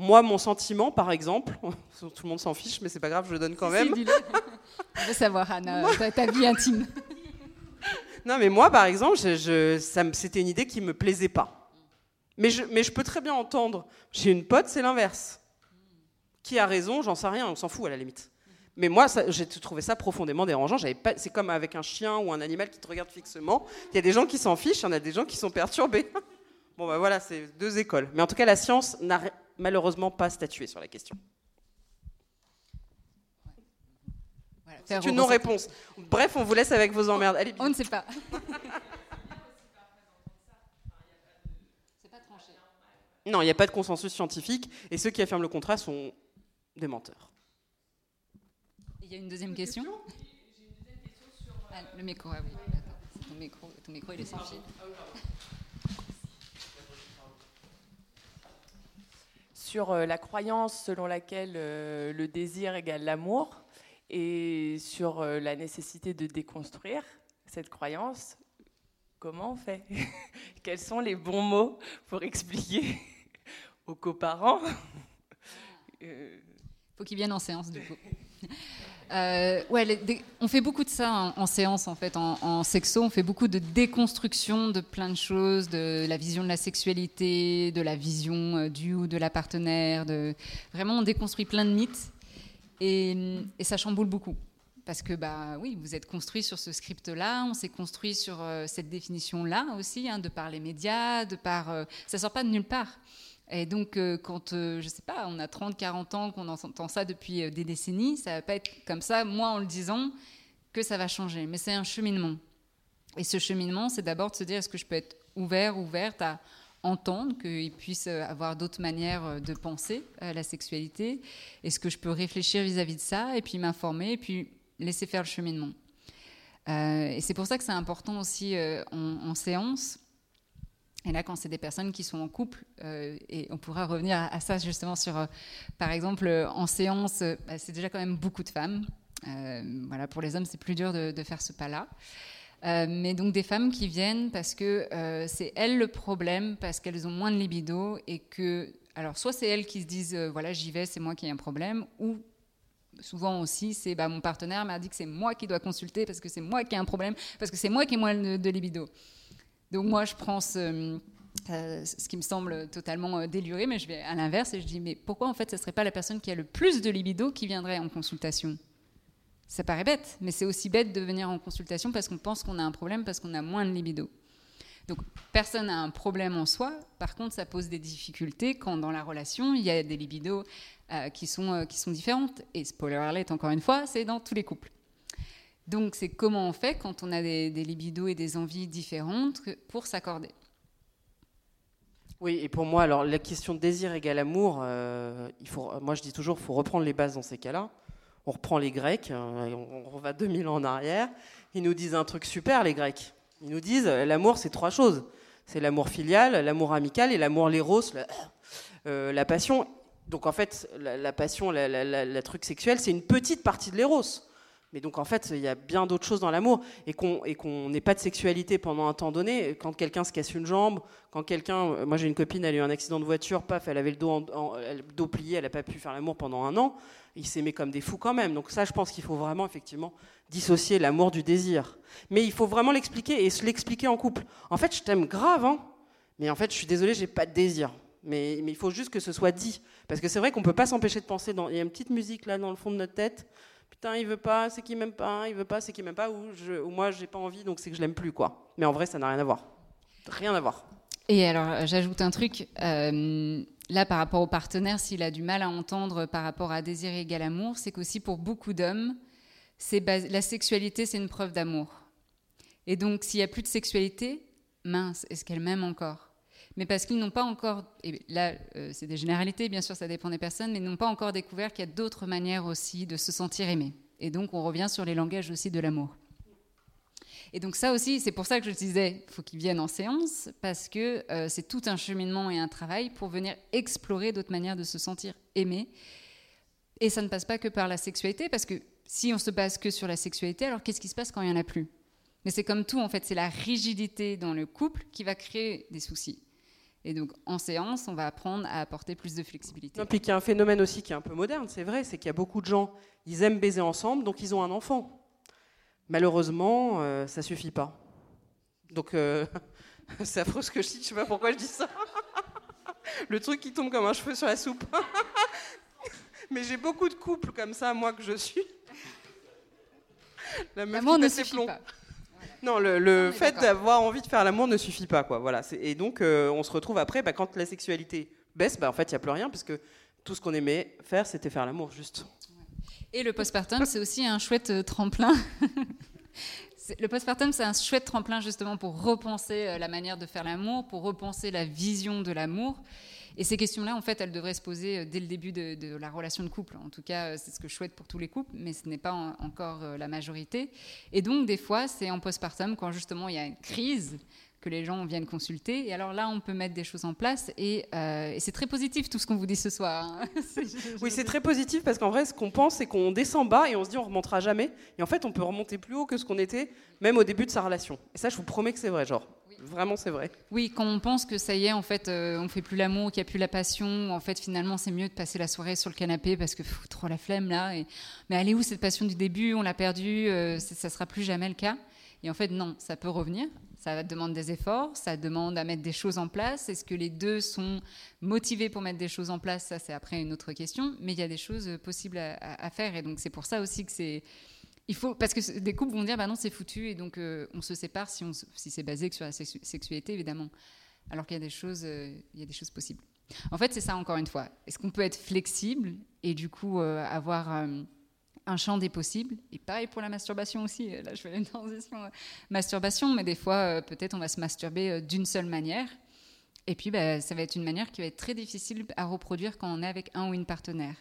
Moi, mon sentiment, par exemple, tout le monde s'en fiche, mais c'est pas grave, je le donne quand même. On veut savoir, Anna, ta, vie intime. Non, mais moi, par exemple, c'était une idée qui me plaisait pas. Mais je, mais je peux très bien entendre. J'ai une pote, c'est l'inverse. Qui a raison, j'en sais rien, on s'en fout à la limite. Mais moi, j'ai trouvé ça profondément dérangeant. C'est comme avec un chien ou un animal qui te regarde fixement. Il y a des gens qui s'en fichent, il y en a des gens qui sont perturbés. Bon, ben voilà, c'est deux écoles. Mais en tout cas, la science n'a malheureusement pas statué sur la question. C'est une non-réponse. Bref, on vous laisse avec vos emmerdes. Allez, on ne sait pas. Non, il n'y a pas de consensus scientifique et ceux qui affirment le contraire sont des menteurs. Il y a une deuxième question ah, Le micro, ah oui. Ton micro, ton micro, il est sans fil. Sur euh, la croyance selon laquelle euh, le désir égale l'amour et sur euh, la nécessité de déconstruire cette croyance. Comment on fait? Quels sont les bons mots pour expliquer aux coparents? Faut qu'ils viennent en séance du coup. Euh, ouais, on fait beaucoup de ça en, séance, en fait, en, sexo. On fait beaucoup de déconstruction de plein de choses, de la vision de la sexualité, de la vision euh, du ou de la partenaire. Vraiment, on déconstruit plein de mythes et, ça chamboule beaucoup. Parce que, bah oui, vous êtes construit sur ce script-là, on s'est construit sur euh, cette définition-là aussi, hein, de par les médias, de par. ça sort pas de nulle part. Et donc, euh, quand, euh, je sais pas, on a 30, 40 ans, qu'on entend ça depuis euh, des décennies, ça va pas être comme ça, moi en le disant, que ça va changer. Mais c'est un cheminement. Et ce cheminement, c'est d'abord de se dire, est-ce que je peux être ouvert, ouverte à entendre qu'il puisse avoir d'autres manières de penser la sexualité? Est-ce que je peux réfléchir vis-à-vis de ça et puis m'informer et puis laisser faire le cheminement? Et c'est pour ça que c'est important aussi en séance et là, quand c'est des personnes qui sont en couple, euh, et on pourra revenir à, ça justement sur, euh, par exemple, euh, en séance, bah, c'est déjà quand même beaucoup de femmes. voilà, pour les hommes, c'est plus dur de, faire ce pas-là. mais donc des femmes qui viennent parce que c'est elles le problème, parce qu'elles ont moins de libido et que, alors soit c'est elles qui se disent, voilà, j'y vais, c'est moi qui ai un problème, ou souvent aussi, c'est bah, mon partenaire m'a dit que c'est moi qui dois consulter parce que c'est moi qui ai un problème, parce que c'est moi qui ai moins de, de libido. Donc moi, je prends ce, euh, qui me semble totalement euh, déluré, mais je vais à l'inverse et je dis, mais pourquoi en fait, ce ne serait pas la personne qui a le plus de libido qui viendrait en consultation? Ça paraît bête, mais c'est aussi bête de venir en consultation parce qu'on pense qu'on a un problème, parce qu'on a moins de libido. Donc personne n'a un problème en soi, par contre ça pose des difficultés quand dans la relation il y a des libidos euh, qui, sont, qui sont différentes. Et spoiler alert encore une fois, c'est dans tous les couples. Donc c'est comment on fait quand on a des, des libidos et des envies différentes pour s'accorder. Oui, et pour moi, alors la question désir égale amour, euh, moi je dis toujours, il faut reprendre les bases dans ces cas-là. On reprend les Grecs, euh, on, on va 2000 ans en arrière. Ils nous disent un truc super, les Grecs. Ils nous disent euh, l'amour, c'est trois choses. C'est l'amour filial, l'amour amical et l'amour léros, la, euh, la, passion. Donc en fait, la, passion, la, truc sexuel, c'est une petite partie de l'éros. Mais donc en fait, il y a bien d'autres choses dans l'amour et qu'on n'ait pas de sexualité pendant un temps donné. Quand quelqu'un se casse une jambe, quand quelqu'un, euh, moi j'ai une copine, elle a eu un accident de voiture, paf, elle avait le dos, en, dos plié, elle n'a pas pu faire l'amour pendant un an. Il s'aimait comme des fous quand même. Donc ça, je pense qu'il faut vraiment effectivement dissocier l'amour du désir. Mais il faut vraiment l'expliquer et se l'expliquer en couple. En fait, je t'aime grave, hein, mais en fait, je suis désolée, j'ai pas de désir. Mais, mais, il faut juste que ce soit dit. Parce que c'est vrai qu'on peut pas s'empêcher de penser. Dans... Il y a une petite musique là dans le fond de notre tête putain, il veut pas, c'est qu'il m'aime pas, il veut pas, c'est qu'il m'aime pas, ou, je, ou moi j'ai pas envie, donc c'est que je l'aime plus, quoi. Mais en vrai, ça n'a rien à voir. Rien à voir. Et alors, j'ajoute un truc. Euh, là, par rapport au partenaire, s'il a du mal à entendre par rapport à désir égal amour, c'est qu'aussi pour beaucoup d'hommes, la sexualité, c'est une preuve d'amour. Et donc, s'il n'y a plus de sexualité, mince, est-ce qu'elle m'aime encore? Mais parce qu'ils n'ont pas encore, et là euh, c'est des généralités, bien sûr ça dépend des personnes, mais n'ont pas encore découvert qu'il y a d'autres manières aussi de se sentir aimé. Et donc on revient sur les langages aussi de l'amour. Et donc ça aussi, c'est pour ça que je disais, faut qu'ils viennent en séance, parce que euh, c'est tout un cheminement et un travail pour venir explorer d'autres manières de se sentir aimé. Et ça ne passe pas que par la sexualité, parce que si on se base que sur la sexualité, alors qu'est-ce qui se passe quand il n'y en a plus? Mais c'est comme tout, en fait, c'est la rigidité dans le couple qui va créer des soucis. Et donc, en séance, on va apprendre à apporter plus de flexibilité. Et puis, il y a un phénomène aussi qui est un peu moderne, c'est vrai, c'est qu'il y a beaucoup de gens, ils aiment baiser ensemble, donc ils ont un enfant. Malheureusement, euh, ça suffit pas. Donc, euh, c'est affreux ce que je dis, je sais pas pourquoi je dis ça. Le truc qui tombe comme un cheveu sur la soupe. Mais j'ai beaucoup de couples comme ça, moi que je suis. La meuf L'amour ne suffit pas. Non, le, le fait d'avoir envie de faire l'amour ne suffit pas, quoi. Voilà. Et donc, euh, on se retrouve après, bah, quand la sexualité baisse, bah, en fait, il n'y a plus rien, parce que tout ce qu'on aimait faire, c'était faire l'amour, juste. Et le postpartum, c'est aussi un chouette euh, tremplin. le postpartum, c'est un chouette tremplin justement pour repenser euh, la manière de faire l'amour, pour repenser la vision de l'amour. Et ces questions-là, en fait, elles devraient se poser euh, dès le début de, de la relation de couple. En tout cas, euh, c'est ce que je souhaite pour tous les couples, mais ce n'est pas en, encore euh, la majorité. Et donc, des fois, c'est en postpartum, quand justement il y a une crise, que les gens viennent consulter. Et alors là, on peut mettre des choses en place. Et, euh, et c'est très positif tout ce qu'on vous dit ce soir. Hein. oui, c'est très positif parce qu'en vrai, ce qu'on pense, c'est qu'on descend bas et on se dit on remontera jamais. Et en fait, on peut remonter plus haut que ce qu'on était, même au début de sa relation. Et ça, je vous promets que c'est vrai, genre. Vraiment, c'est vrai. Oui, quand on pense que ça y est, en fait, euh, on fait plus l'amour, qu'il n'y a plus la passion, en fait, finalement, c'est mieux de passer la soirée sur le canapé parce que pff, trop la flemme là. Mais elle est où cette passion du début? On l'a perdue, euh, ça sera plus jamais le cas. Et en fait, non, ça peut revenir. Ça demande des efforts, ça demande à mettre des choses en place. Est-ce que les deux sont motivés pour mettre des choses en place? Ça, c'est après une autre question. Mais il y a des choses possibles à, à faire. Et donc, c'est pour ça aussi que c'est il faut parce que des couples vont dire bah non c'est foutu et donc euh, on se sépare si, si c'est basé que sur la sexu sexualité évidemment. Alors qu'il y a des choses euh, y a des choses possibles. En fait c'est ça encore une fois. Est-ce qu'on peut être flexible et du coup euh, avoir un champ des possibles? Et pareil pour la masturbation aussi. Là je fais une transition masturbation mais des fois peut-être on va se masturber d'une seule manière. Et puis bah, ça va être une manière qui va être très difficile à reproduire quand on est avec un ou une partenaire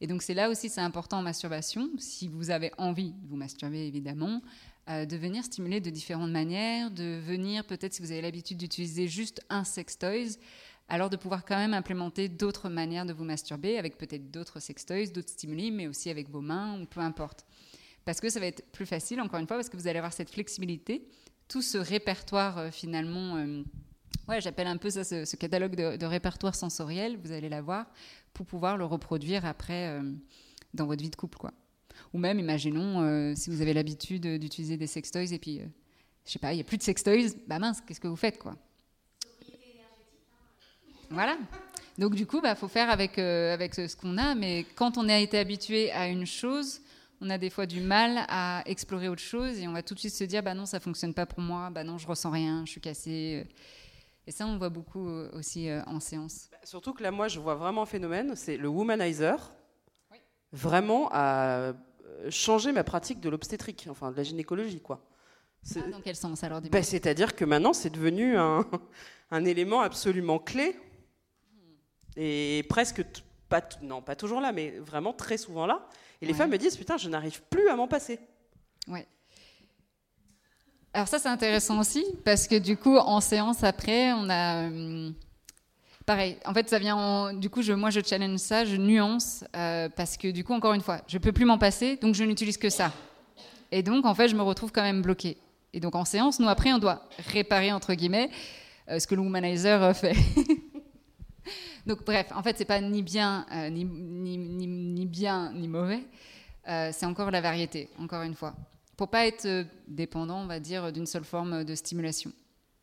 et donc c'est là aussi c'est important en masturbation, si vous avez envie de vous masturber évidemment, euh, de venir stimuler de différentes manières, de venir peut-être si vous avez l'habitude d'utiliser juste un sextoys, alors de pouvoir quand même implémenter d'autres manières de vous masturber avec peut-être d'autres sextoys, d'autres stimuli, mais aussi avec vos mains ou peu importe. Parce que ça va être plus facile, encore une fois, parce que vous allez avoir cette flexibilité, tout ce répertoire euh, finalement... Euh, Ouais, j'appelle un peu ça ce, catalogue de, répertoire sensoriel, vous allez l'avoir, pour pouvoir le reproduire après euh, dans votre vie de couple. Quoi. Ou même, imaginons, euh, si vous avez l'habitude d'utiliser des sextoys et puis euh, je sais pas, il n'y a plus de sextoys, bah mince, qu'est-ce que vous faites quoi? Voilà. Donc du coup, bah faut faire avec avec ce qu'on a, mais quand on a été habitué à une chose, on a des fois du mal à explorer autre chose et on va tout de suite se dire bah non, ça fonctionne pas pour moi, bah non, je ressens rien, je suis cassée. Et ça, on voit beaucoup euh, aussi euh, en séance. Bah, surtout que là, moi, je vois vraiment un phénomène, c'est le womanizer. Vraiment à changer ma pratique de l'obstétrique, enfin de la gynécologie, quoi. Ah, dans quel sens alors bah, C'est-à-dire que maintenant, c'est devenu un, un, élément absolument clé et presque pas non pas toujours là, mais vraiment très souvent là. Et les femmes me disent putain, je n'arrive plus à m'en passer. Ouais. Alors ça c'est intéressant aussi parce que du coup en séance après on a hum, pareil. En fait ça vient du coup je, moi je challenge ça, je nuance euh, parce que du coup encore une fois je peux plus m'en passer donc je n'utilise que ça. Et donc en fait je me retrouve quand même bloquée. Et donc en séance nous après on doit réparer entre guillemets euh, ce que le womanizer euh, fait. donc bref en fait c'est pas ni bien ni, ni, bien ni mauvais. c'est encore la variété encore une fois pour pas être euh, dépendant, on va dire, d'une seule forme de stimulation.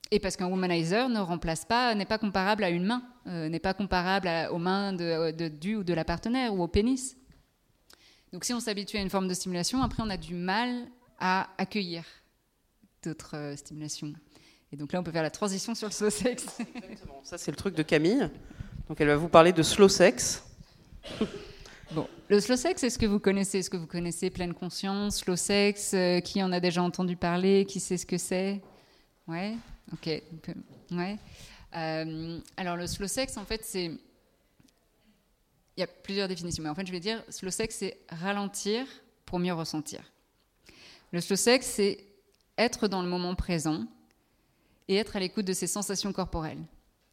Et parce qu'un womanizer ne remplace pas, n'est pas comparable à une main, euh, n'est pas comparable aux mains de, de, du ou de la partenaire ou au pénis. Donc si on s'habitue à une forme de stimulation, après on a du mal à accueillir d'autres euh, stimulations. Et donc là, on peut faire la transition sur le slow sex. Exactement. Ça, c'est le truc de Camille. Donc elle va vous parler de slow sex. Bon, le slow sex, est-ce que vous connaissez Est-ce que vous connaissez pleine conscience, slow sex euh, Qui en a déjà entendu parler Qui sait ce que c'est? Ouais, ok. Ouais. Euh, alors le slow sex, en fait, c'est il y a plusieurs définitions, mais en fait, je vais dire slow sex, c'est ralentir pour mieux ressentir. Le slow sex, c'est être dans le moment présent et être à l'écoute de ses sensations corporelles.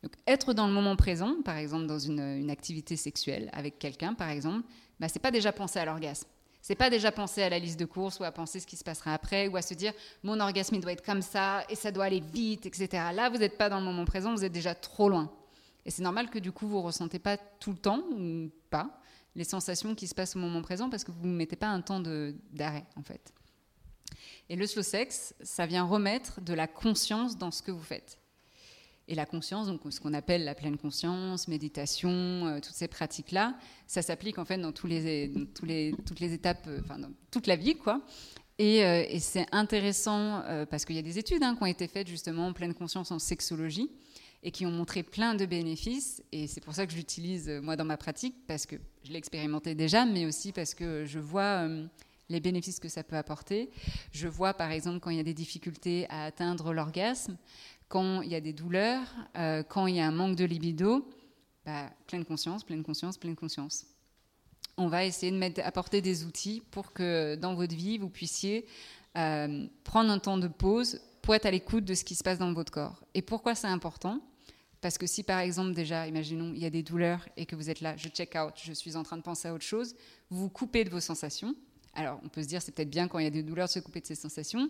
Donc, être dans le moment présent, par exemple dans une, activité sexuelle avec quelqu'un, par exemple, bah, c'est pas déjà penser à l'orgasme. C'est pas déjà penser à la liste de courses ou à penser ce qui se passera après ou à se dire mon orgasme il doit être comme ça et ça doit aller vite, etc. Là, vous n'êtes pas dans le moment présent, vous êtes déjà trop loin. Et c'est normal que du coup vous ressentez pas tout le temps ou pas les sensations qui se passent au moment présent parce que vous ne mettez pas un temps d'arrêt en fait. Et le slow sex, ça vient remettre de la conscience dans ce que vous faites. Et la conscience, donc ce qu'on appelle la pleine conscience, méditation, euh, toutes ces pratiques-là, ça s'applique en fait dans, tous les, toutes les étapes, euh, enfin dans toute la vie, quoi. Et, euh, c'est intéressant parce qu'il y a des études hein, qui ont été faites justement en pleine conscience en sexologie et qui ont montré plein de bénéfices. Et c'est pour ça que je l'utilise moi dans ma pratique parce que je l'ai expérimenté déjà, mais aussi parce que je vois les bénéfices que ça peut apporter. Je vois par exemple quand il y a des difficultés à atteindre l'orgasme, quand il y a des douleurs, euh, quand il y a un manque de libido, bah, pleine conscience, pleine conscience, pleine conscience. On va essayer de mettre, apporter des outils pour que dans votre vie, vous puissiez euh, prendre un temps de pause pour être à l'écoute de ce qui se passe dans votre corps. Et pourquoi c'est important? Parce que si par exemple déjà, imaginons, il y a des douleurs et que vous êtes là, je check out, je suis en train de penser à autre chose, vous vous coupez de vos sensations. Alors on peut se dire c'est peut-être bien quand il y a des douleurs de se couper de ses sensations,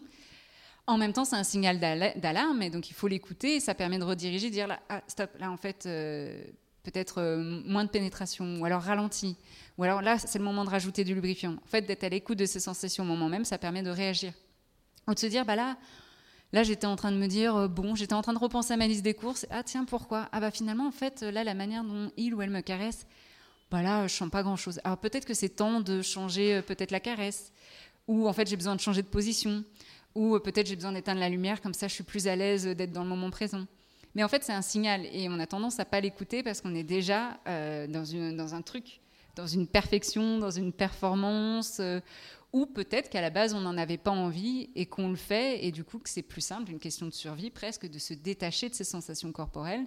en même temps, c'est un signal d'alarme, et donc il faut l'écouter, et ça permet de rediriger, de dire là, ah, stop, là en fait, euh, peut-être euh, moins de pénétration, ou alors ralenti, ou alors là, c'est le moment de rajouter du lubrifiant. En fait, d'être à l'écoute de ces sensations au moment même, ça permet de réagir. Ou de se dire, bah là, là j'étais en train de me dire, euh, bon, j'étais en train de repenser à ma liste des courses, ah tiens, pourquoi? Ah bah finalement, en fait, là, la manière dont il ou elle me caresse, bah là, je sens pas grand-chose. Alors peut-être que c'est temps de changer peut-être la caresse, ou en fait, j'ai besoin de changer de position ou euh, peut-être j'ai besoin d'éteindre la lumière, comme ça je suis plus à l'aise d'être dans le moment présent. Mais en fait, c'est un signal et on a tendance à pas l'écouter parce qu'on est déjà euh, dans, dans un truc, dans une perfection, dans une performance, euh, ou peut-être qu'à la base on n'en avait pas envie et qu'on le fait et du coup que c'est plus simple, une question de survie presque, de se détacher de ces sensations corporelles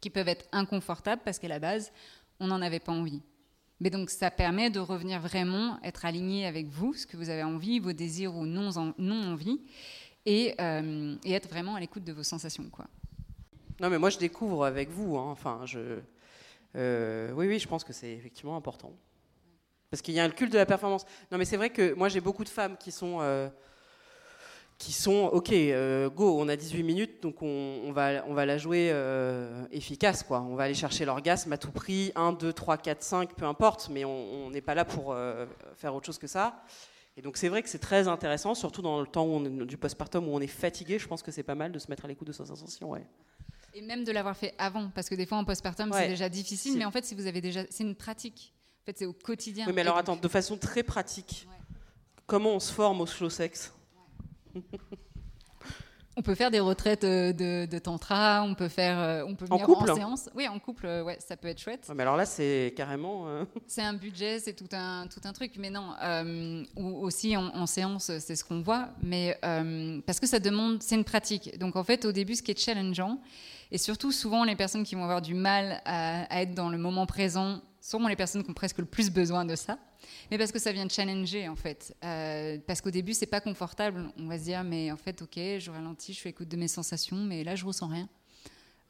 qui peuvent être inconfortables parce qu'à la base on n'en avait pas envie. Mais donc ça permet de revenir vraiment, être aligné avec vous, ce que vous avez envie, vos désirs ou non, envie, et, euh, et être vraiment à l'écoute de vos sensations. Non, mais moi je découvre avec vous. Hein. Enfin, euh, oui, oui, je pense que c'est effectivement important. Parce qu'il y a le culte de la performance. Non, mais c'est vrai que moi j'ai beaucoup de femmes qui sont euh, qui sont ok, euh, go, on a 18 minutes, donc on, va, on va la jouer euh, efficace, quoi. On va aller chercher l'orgasme à tout prix, 1, 2, 3, 4, 5, peu importe, mais on n'est pas là pour euh, faire autre chose que ça. Et donc c'est vrai que c'est très intéressant, surtout dans le temps où on est, du postpartum où on est fatigué. Je pense que c'est pas mal de se mettre à l'écoute de sa sensation. Ouais. Et même de l'avoir fait avant, parce que des fois en postpartum c'est déjà difficile, mais en fait si vous avez déjà, c'est une pratique. En fait c'est au quotidien. Oui, mais alors attends, de façon très pratique, comment on se forme au slow sex? On peut faire des retraites euh, de, tantra, on peut faire, euh, on peut venir en, couple séance. Oui, en couple, euh, ouais, ça peut être chouette. mais alors là, c'est carrément. C'est un budget, c'est tout un tout un truc, mais non. ou aussi en, séance, c'est ce qu'on voit, mais parce que ça demande, c'est une pratique. Donc en fait, au début, ce qui est challengeant, et surtout souvent les personnes qui vont avoir du mal à, à être dans le moment présent, sont les personnes qui ont presque le plus besoin de ça mais parce que ça vient de challenger en fait. Euh, parce qu'au début, c'est pas confortable. On va se dire, mais en fait, ok, je ralentis, je fais écoute de mes sensations, mais là, je ressens rien.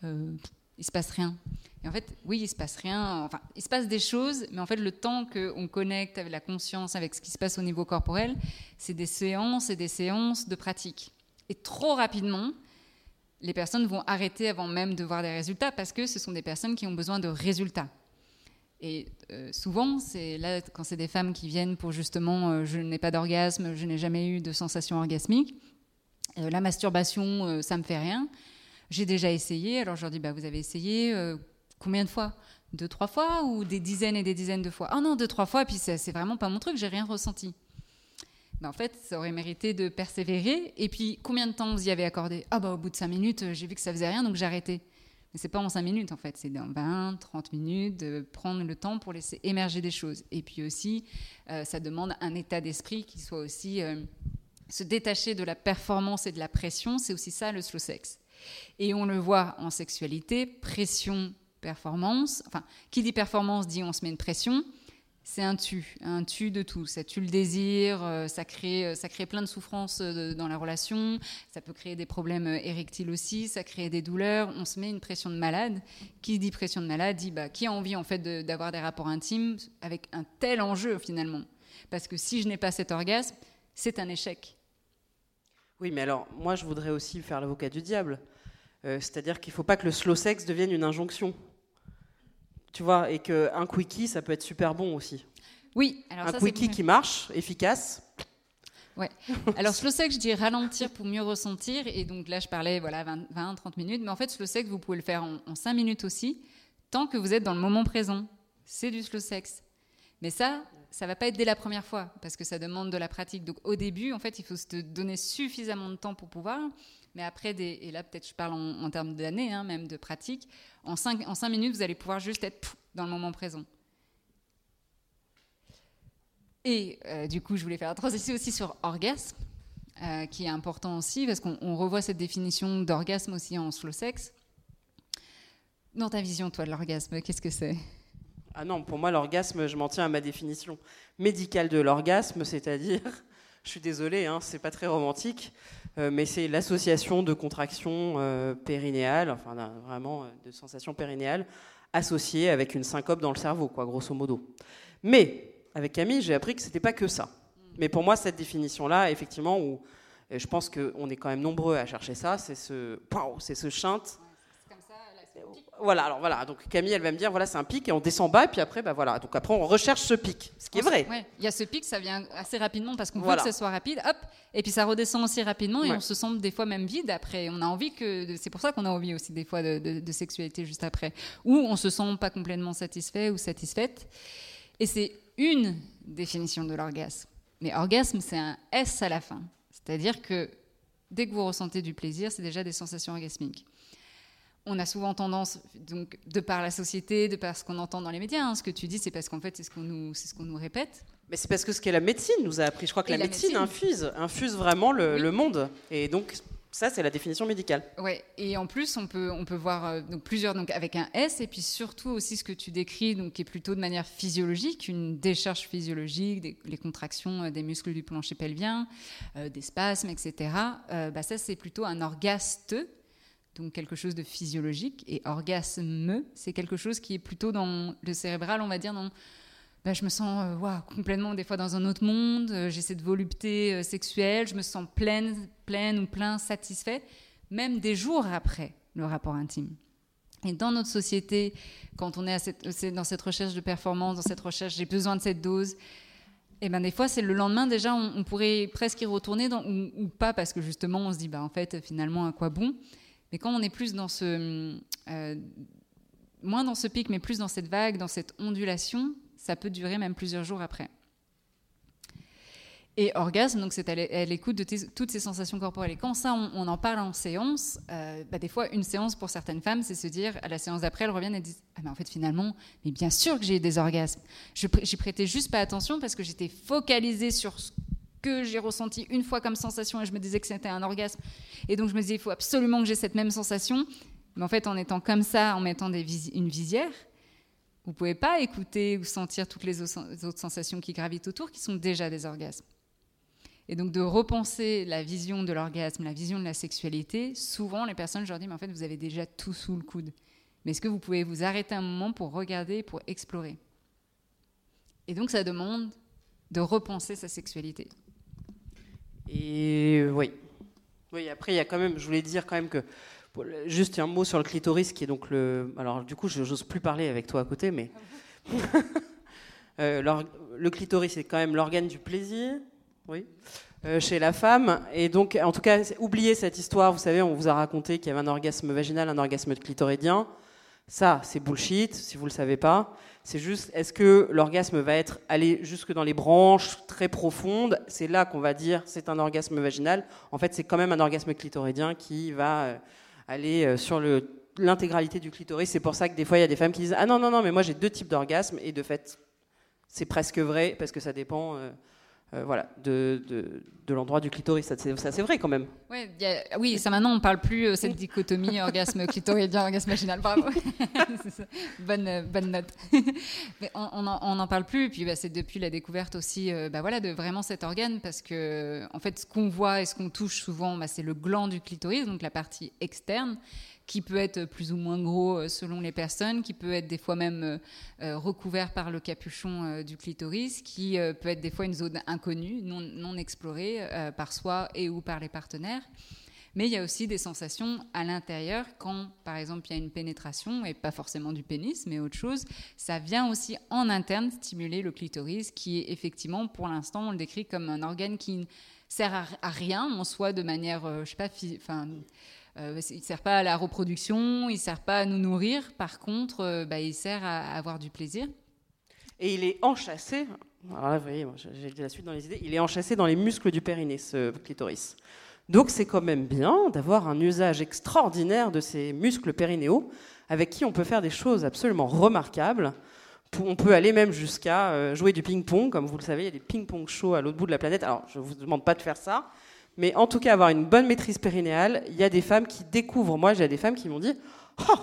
Euh, il se passe rien. Et en fait, oui, il se passe rien. Enfin, il se passe des choses, mais en fait, le temps qu'on connecte avec la conscience, avec ce qui se passe au niveau corporel, c'est des séances et des séances de pratique. Et trop rapidement, les personnes vont arrêter avant même de voir des résultats parce que ce sont des personnes qui ont besoin de résultats. Et euh, souvent, c'est là quand c'est des femmes qui viennent pour justement, euh, je n'ai pas d'orgasme, je n'ai jamais eu de sensation orgasmique. Euh, la masturbation, ça me fait rien. J'ai déjà essayé. Alors je leur dis, bah, vous avez essayé combien de fois? Deux, trois fois ou des dizaines et des dizaines de fois? Ah non, deux, trois fois. Puis c'est vraiment pas mon truc. J'ai rien ressenti. Ben, en fait, ça aurait mérité de persévérer. Et puis, combien de temps vous y avez accordé? Ah bah au bout de cinq minutes, j'ai vu que ça faisait rien, donc j'ai arrêté. Mais c'est pas en 5 minutes en fait, c'est dans 20, 30 minutes de prendre le temps pour laisser émerger des choses. Et puis aussi, euh, ça demande un état d'esprit qui soit aussi euh, se détacher de la performance et de la pression. C'est aussi ça le slow sex. Et on le voit en sexualité, pression, performance. Enfin, qui dit performance dit on se met une pression c'est un tu, un tu de tout. Ça tue le désir, euh, ça crée, euh, ça crée plein de souffrances euh, dans la relation, ça peut créer des problèmes érectiles aussi, ça crée des douleurs, on se met une pression de malade. Qui dit pression de malade dit bah, qui a envie en fait d'avoir des rapports intimes avec un tel enjeu finalement? Parce que si je n'ai pas cet orgasme, c'est un échec. Oui, mais alors moi je voudrais aussi faire l'avocat du diable. C'est-à-dire qu'il ne faut pas que le slow sex devienne une injonction. Tu vois, et qu'un quickie, ça peut être super bon aussi. Oui, alors un quickie qui marche, efficace. Ouais. Alors slow sex, je dis ralentir pour mieux ressentir. Et donc là, je parlais voilà 20, 30 minutes. Mais en fait, slow sex, vous pouvez le faire en, en 5 minutes aussi, tant que vous êtes dans le moment présent. C'est du slow sex. Mais ça, ça va pas être dès la première fois, parce que ça demande de la pratique. Donc au début, en fait, il faut se donner suffisamment de temps pour pouvoir. Mais après, et là peut-être je parle en, termes d'années, hein, même de pratique, en 5 en cinq minutes, vous allez pouvoir juste être dans le moment présent. Et euh, du coup, je voulais faire la transition aussi sur orgasme, euh, qui est important aussi, parce qu'on revoit cette définition d'orgasme aussi en slow sex. Dans ta vision, toi, de l'orgasme, qu'est-ce que c'est? Ah non, pour moi, l'orgasme, je m'en tiens à ma définition médicale de l'orgasme, c'est-à-dire, je suis désolée, hein, c'est pas très romantique, mais c'est l'association de contractions euh, périnéales, enfin vraiment euh, de sensations périnéales, associées avec une syncope dans le cerveau, quoi, grosso modo. Mais avec Camille, j'ai appris que c'était pas que ça. Mais pour moi, cette définition-là, effectivement, où je pense qu'on est quand même nombreux à chercher ça, c'est ce, c'est ce chinte voilà, alors voilà. Donc Camille, elle va me dire, voilà, c'est un pic et on descend bas et puis après, bah voilà. Donc après, on recherche ce pic, ce qui est vrai. Il y a ce pic, ça vient assez rapidement parce qu'on veut que ce soit rapide, hop, et puis ça redescend aussi rapidement et on se sent des fois même vide après. On a envie que, c'est pour ça qu'on a envie aussi des fois de, sexualité juste après, ou on se sent pas complètement satisfait ou satisfaite. Et c'est une définition de l'orgasme. Mais orgasme, c'est un S à la fin. C'est-à-dire que dès que vous ressentez du plaisir, c'est déjà des sensations orgasmiques on a souvent tendance, donc, de par la société, de par ce qu'on entend dans les médias, hein, ce que tu dis, c'est parce qu'en fait, c'est ce qu'on nous, ce qu'on nous répète. Mais c'est parce que ce que la médecine nous a appris. Je crois que la, médecine, infuse, infuse vraiment le, monde. Et donc, ça, c'est la définition médicale. Ouais. Et en plus, on peut, on peut voir euh, donc, plusieurs, donc avec un S, et puis surtout aussi ce que tu décris, donc qui est plutôt de manière physiologique, une décharge physiologique, des, les contractions euh, des muscles du plancher pelvien, euh, des spasmes, etc. bah ça, c'est plutôt un orgaste donc quelque chose de physiologique. Et orgasme, c'est quelque chose qui est plutôt dans le cérébral, on va dire, dans bah, je me sens euh, complètement des fois dans un autre monde, euh, j'ai cette volupté euh, sexuelle, je me sens pleine, pleine ou plein, satisfait, même des jours après le rapport intime. Et dans notre société, quand on est dans cette recherche de performance, dans cette recherche, j'ai besoin de cette dose, Et ben des fois, c'est le lendemain déjà, on, pourrait presque y retourner ou, pas, parce que justement, on se dit, bah en fait, finalement, à quoi bon? Mais quand on est plus dans ce, euh, moins dans ce pic, mais plus dans cette vague, dans cette ondulation, ça peut durer même plusieurs jours après. Et orgasme, donc c'est à l'écoute de toutes ces sensations corporelles. Et quand ça, on, en parle en séance, euh, bah, des fois, une séance pour certaines femmes, c'est se dire, à la séance d'après, elles reviennent et disent Ah, mais en fait, finalement, mais bien sûr que j'ai eu des orgasmes. J'y prêtais juste pas attention parce que j'étais focalisée sur ce que j'ai ressenti une fois comme sensation et je me disais que c'était un orgasme. Et donc, je me disais Il faut absolument que j'ai cette même sensation. Mais en fait, en étant comme ça, en mettant une visière, vous pouvez pas écouter ou sentir toutes les autres sensations qui gravitent autour, qui sont déjà des orgasmes. Et donc de repenser la vision de l'orgasme, la vision de la sexualité, souvent les personnes, je leur dis, mais en fait, vous avez déjà tout sous le coude. Mais est-ce que vous pouvez vous arrêter un moment pour regarder, pour explorer? Et donc ça demande de repenser sa sexualité. Et oui. Oui, après, il y a quand même, je voulais dire quand même que, juste un mot sur le clitoris, qui est donc le. Alors, du coup, je n'ose plus parler avec toi à côté, mais. euh, le clitoris, c'est quand même l'organe du plaisir, oui. Euh, chez la femme. Et donc, en tout cas, oubliez cette histoire. Vous savez, on vous a raconté qu'il y avait un orgasme vaginal, un orgasme clitoridien. Ça, c'est bullshit, si vous ne le savez pas. C'est juste, est-ce que l'orgasme va être aller jusque dans les branches très profondes? C'est là qu'on va dire c'est un orgasme vaginal. En fait, c'est quand même un orgasme clitoridien qui va euh, aller euh, sur l'intégralité du clitoris. C'est pour ça que des fois, il y a des femmes qui disent Ah non, non, non, mais moi j'ai deux types d'orgasmes. Et de fait, c'est presque vrai parce que ça dépend. Euh, voilà, de, de, l'endroit du clitoris. Ça, c'est vrai quand même. oui, ça maintenant, on ne parle plus de euh, cette dichotomie orgasme clitoridien, orgasme vaginal. Bravo. bonne, euh, bonne note. Mais on n'en parle plus. Puis bah, c'est depuis la découverte aussi bah, voilà, de vraiment cet organe. Parce que, en fait, ce qu'on voit et ce qu'on touche souvent, bah, c'est le gland du clitoris, donc la partie externe qui peut être plus ou moins gros euh, selon les personnes, qui peut être des fois même euh, euh, recouvert par le capuchon du clitoris, qui peut être des fois une zone inconnue, non, non explorée par soi et ou par les partenaires. Mais il y a aussi des sensations à l'intérieur quand, par exemple, il y a une pénétration, et pas forcément du pénis, mais autre chose. Ça vient aussi en interne stimuler le clitoris, qui est effectivement, pour l'instant, on le décrit comme un organe qui ne sert à, rien en soi de manière, je sais pas, enfin euh, il ne sert pas à la reproduction, il ne sert pas à nous nourrir. Par contre, euh, bah, il sert à, avoir du plaisir. Et il est enchâssé. Alors là, vous voyez, j'ai la suite dans les idées. Il est enchâssé dans les muscles du périnée, ce clitoris. Donc c'est quand même bien d'avoir un usage extraordinaire de ces muscles périnéaux, avec qui on peut faire des choses absolument remarquables. On peut aller même jusqu'à euh, jouer du ping-pong, comme vous le savez, il y a des ping-pong shows à l'autre bout de la planète. Alors je ne vous demande pas de faire ça, mais en tout cas, avoir une bonne maîtrise périnéale, il y a des femmes qui découvrent. Moi, j'ai des femmes qui m'ont dit Oh,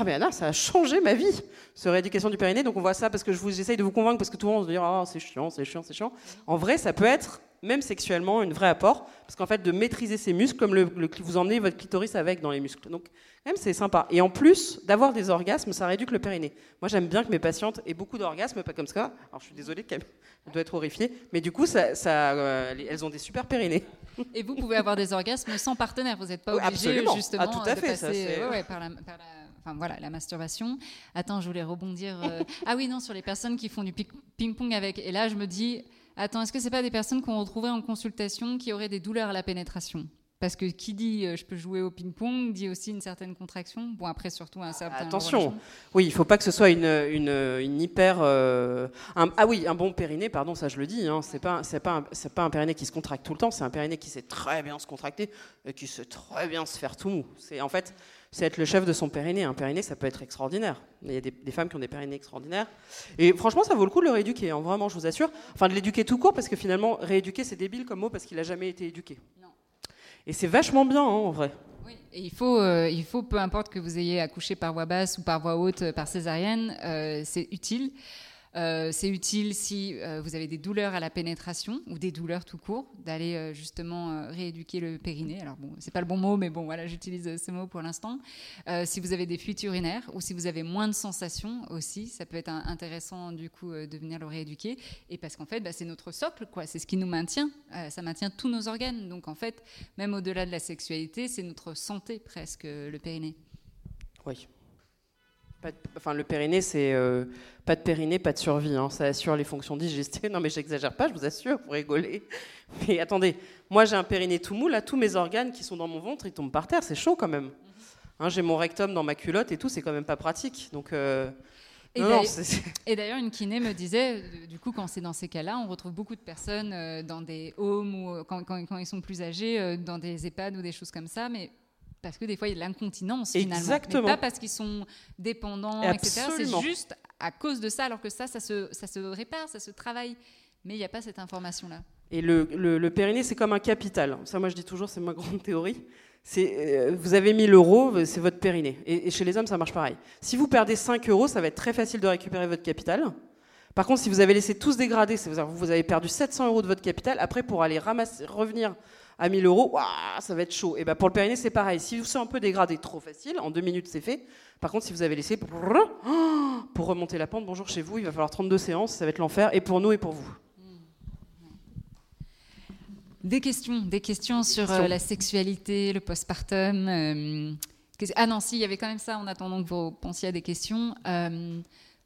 ah mais Anna, ça a changé ma vie, ce rééducation du périnée. Donc on voit ça parce que je vous essaye de vous convaincre parce que tout le monde se dit oh c'est chiant, c'est chiant, c'est chiant. En vrai, ça peut être même sexuellement une vraie apport parce qu'en fait de maîtriser ses muscles comme le, vous emmenez votre clitoris avec dans les muscles. Donc même c'est sympa. Et en plus d'avoir des orgasmes, ça réduit le périnée. Moi j'aime bien que mes patientes aient beaucoup d'orgasmes, pas comme ça. Alors je suis désolée, elle doit être horrifiée, mais du coup ça, ça euh, elles ont des super périnées. Et vous pouvez avoir des orgasmes sans partenaire. Vous n'êtes pas obligé justement ah, tout à de fait, passer par, la, enfin, voilà, la masturbation. Attends, je voulais rebondir. Euh, ah oui, non, sur les personnes qui font du ping-pong avec. Et là, je me dis, attends, est-ce que c'est pas des personnes qu'on retrouvait en consultation qui auraient des douleurs à la pénétration? Parce que qui dit euh, je peux jouer au ping-pong dit aussi une certaine contraction. Bon, après, surtout un certain. Attention, oui, il ne faut pas que ce soit une, une, une hyper. Euh, ah oui, un bon périnée, pardon, ça je le dis, hein, c'est pas, c'est pas, un, pas un périnée qui se contracte tout le temps, c'est un périnée qui sait très bien se contracter et qui sait très bien se faire tout mou. C'est, en fait, c'est être le chef de son périnée. Un périnée, ça peut être extraordinaire. Il y a des, femmes qui ont des périnées extraordinaires. Et franchement, ça vaut le coup de le rééduquer, hein, vraiment, je vous assure. Enfin, de l'éduquer tout court, parce que finalement, rééduquer, c'est débile comme mot, parce qu'il n'a jamais été éduqué. Non. Et c'est vachement bien, hein, en vrai. Oui, et il faut, euh, il faut, peu importe que vous ayez accouché par voix basse ou par voix haute, euh, par césarienne, euh, c'est utile. Euh, c'est utile si euh, vous avez des douleurs à la pénétration ou des douleurs tout court, d'aller euh, justement rééduquer le périnée. Alors bon, c'est pas le bon mot, mais bon, voilà, j'utilise ce mot pour l'instant. si vous avez des fuites urinaires ou si vous avez moins de sensations aussi, ça peut être intéressant du coup de venir le rééduquer. Et parce qu'en fait, bah, c'est notre socle, quoi. C'est ce qui nous maintient. ça maintient tous nos organes. Donc en fait, même au-delà de la sexualité, c'est notre santé presque le périnée. Oui. Pas de- enfin, le périnée, c'est euh, pas de périnée, pas de survie. hein. Ça assure les fonctions digestives. Non, mais j'exagère pas, je vous assure, vous rigolez. Mais attendez, moi j'ai un périnée tout mou, là, tous mes organes qui sont dans mon ventre, ils tombent par terre, c'est chaud quand même. Hein, j'ai mon rectum dans ma culotte et tout, c'est quand même pas pratique. Donc, euh, Et d'ailleurs- une kiné me disait, euh, du coup, quand c'est dans ces cas-là, on retrouve beaucoup de personnes dans des homes ou quand, quand- quand ils sont plus âgés, dans des EHPAD ou des choses comme ça, mais parce que des fois, il y a de l'incontinence finalement. Exactement. Mais pas parce qu'ils sont dépendants, etc. C'est juste à cause de ça, alors que ça, ça se, ça se répare, ça se travaille. Mais il n'y a pas cette information-là. Et le, le- le périnée, c'est comme un capital. Ça, moi, je dis toujours, c'est ma grande théorie. Euh, vous avez 1000 euros, c'est votre périnée. Et, et chez les hommes, ça marche pareil. Si vous perdez 5 euros, ça va être très facile de récupérer votre capital. Par contre, si vous avez laissé tous dégrader, c'est-à-dire que vous avez perdu 700 euros de votre capital, après, pour aller ramasser, revenir à 1000 euros, ça va être chaud. Et ben pour le périnée, c'est pareil. Si vous c'est un peu dégradé, trop facile, en deux minutes, c'est fait. Par contre, si vous avez laissé pour remonter la pente, bonjour chez vous, il va falloir 32 séances, ça va être l'enfer, et pour nous et pour vous. Des questions, des questions sur questions. euh, la sexualité, le postpartum. euh, ah non, si, il y avait quand même ça en attendant que vous pensiez à des questions. Euh,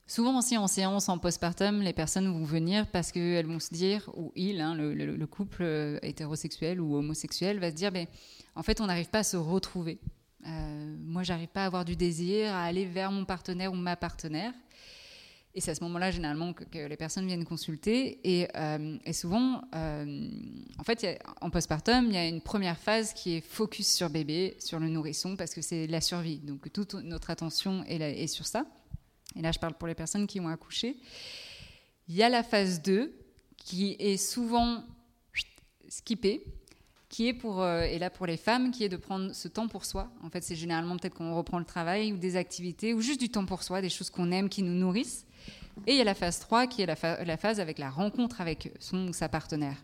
souvent aussi en séance, en postpartum, les personnes vont venir parce qu'elles vont se dire, ou il, hein, le, le- le couple euh, hétérosexuel ou homosexuel, va se dire, ben, en fait, on n'arrive pas à se retrouver. Euh, moi, j'arrive pas à avoir du désir, à aller vers mon partenaire ou ma partenaire. Et c'est à ce moment-là, généralement, que, les personnes viennent consulter. Et, euh, souvent, euh, en fait, a- en postpartum, il y a une première phase qui est focus sur bébé, sur le nourrisson, parce que c'est la survie. Donc, toute notre attention est, là- est sur ça. Et là, je parle pour les personnes qui ont accouché. Il y a la phase 2, qui est souvent skippée, qui est pour, euh, et là pour les femmes, qui est de prendre ce temps pour soi. En fait, c'est généralement peut-être qu'on reprend le travail ou des activités, ou juste du temps pour soi, des choses qu'on aime, qui nous nourrissent. Et il y a la phase 3, qui est la phase avec la rencontre avec son ou sa partenaire.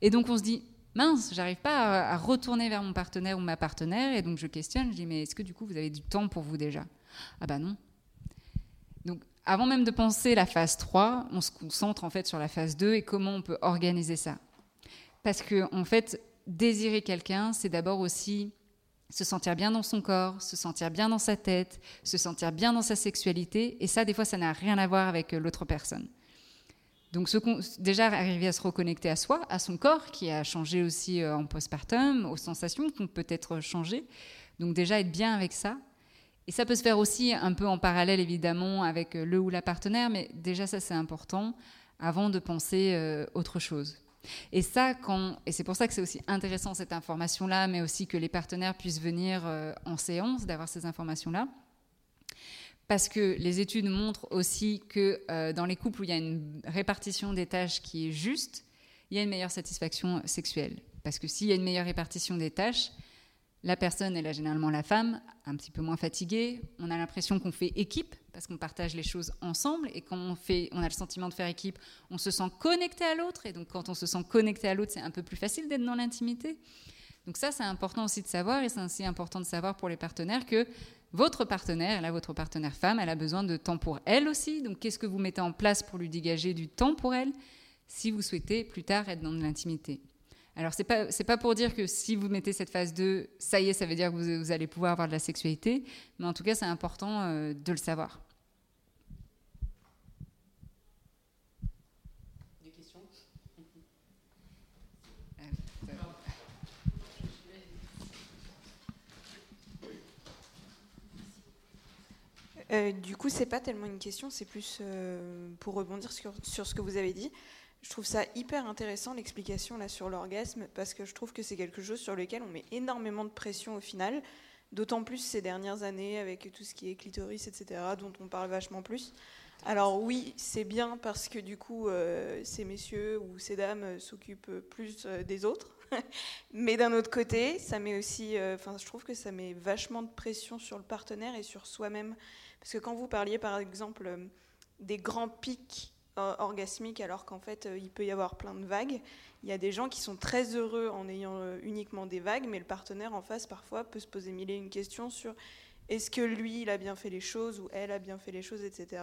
Et donc on se dit, mince, j'arrive pas à, à retourner vers mon partenaire ou ma partenaire, et donc je questionne, je dis, mais est-ce que du coup vous avez du temps pour vous déjà? Ah bah non. Avant même de penser la phase 3, on se concentre en fait sur la phase 2 et comment on peut organiser ça. Parce que en fait, désirer quelqu'un, c'est d'abord aussi se sentir bien dans son corps, se sentir bien dans sa tête, se sentir bien dans sa sexualité. Et ça, des fois, ça n'a rien à voir avec euh, l'autre personne. Donc, déjà, arriver à se reconnecter à soi, à son corps, qui a changé aussi euh, en postpartum, aux sensations qui ont peut-être changé. Donc, déjà, être bien avec ça. Et ça peut se faire aussi un peu en parallèle, évidemment, avec euh, le ou la partenaire, mais déjà, ça, c'est important avant de penser euh, autre chose. Et ça, et c'est pour ça que c'est aussi intéressant cette information-là, mais aussi que les partenaires puissent venir euh, en séance, d'avoir ces informations-là. Parce que les études montrent aussi que dans les couples où il y a une répartition des tâches qui est juste, il y a une meilleure satisfaction sexuelle. Parce que s'il y a une meilleure répartition des tâches, la personne, elle a généralement la femme, un petit peu moins fatiguée. On a l'impression qu'on fait équipe parce qu'on partage les choses ensemble. Et quand on, fait, a le sentiment de faire équipe, on se sent connecté à l'autre. Et donc, quand on se sent connecté à l'autre, c'est un peu plus facile d'être dans l'intimité. Donc, ça, c'est important aussi de savoir. Et c'est aussi important de savoir pour les partenaires que votre partenaire, là, votre partenaire femme, elle a besoin de temps pour elle aussi. Donc, qu'est-ce que vous mettez en place pour lui dégager du temps pour elle si vous souhaitez plus tard être dans l'intimité? Alors, ce n'est pas, c'est pas pour dire que si vous mettez cette phase 2, ça y est, ça veut dire que vous, vous allez pouvoir avoir de la sexualité, mais en tout cas, c'est important euh, de le savoir. Des questions? Euh, du coup, c'est pas tellement une question, c'est plus euh, pour rebondir sur, sur ce que vous avez dit. Je trouve ça hyper intéressant l'explication là sur l'orgasme parce que je trouve que c'est quelque chose sur lequel on met énormément de pression au final, d'autant plus ces dernières années avec tout ce qui est clitoris, etc., dont on parle vachement plus. Alors oui, c'est bien parce que du coup, euh, ces messieurs ou ces dames euh, s'occupent plus euh, des autres. Mais d'un autre côté, ça met aussi, enfin, je trouve que ça met vachement de pression sur le partenaire et sur soi-même. Parce que quand vous parliez, par exemple, des grands pics orgasmiques, alors qu'en fait, euh, il peut y avoir plein de vagues, il y a des gens qui sont très heureux en ayant euh, uniquement des vagues, mais le partenaire en face, parfois, peut se poser mille et une questions sur est-ce que lui, il a bien fait les choses ou elle a bien fait les choses, etc.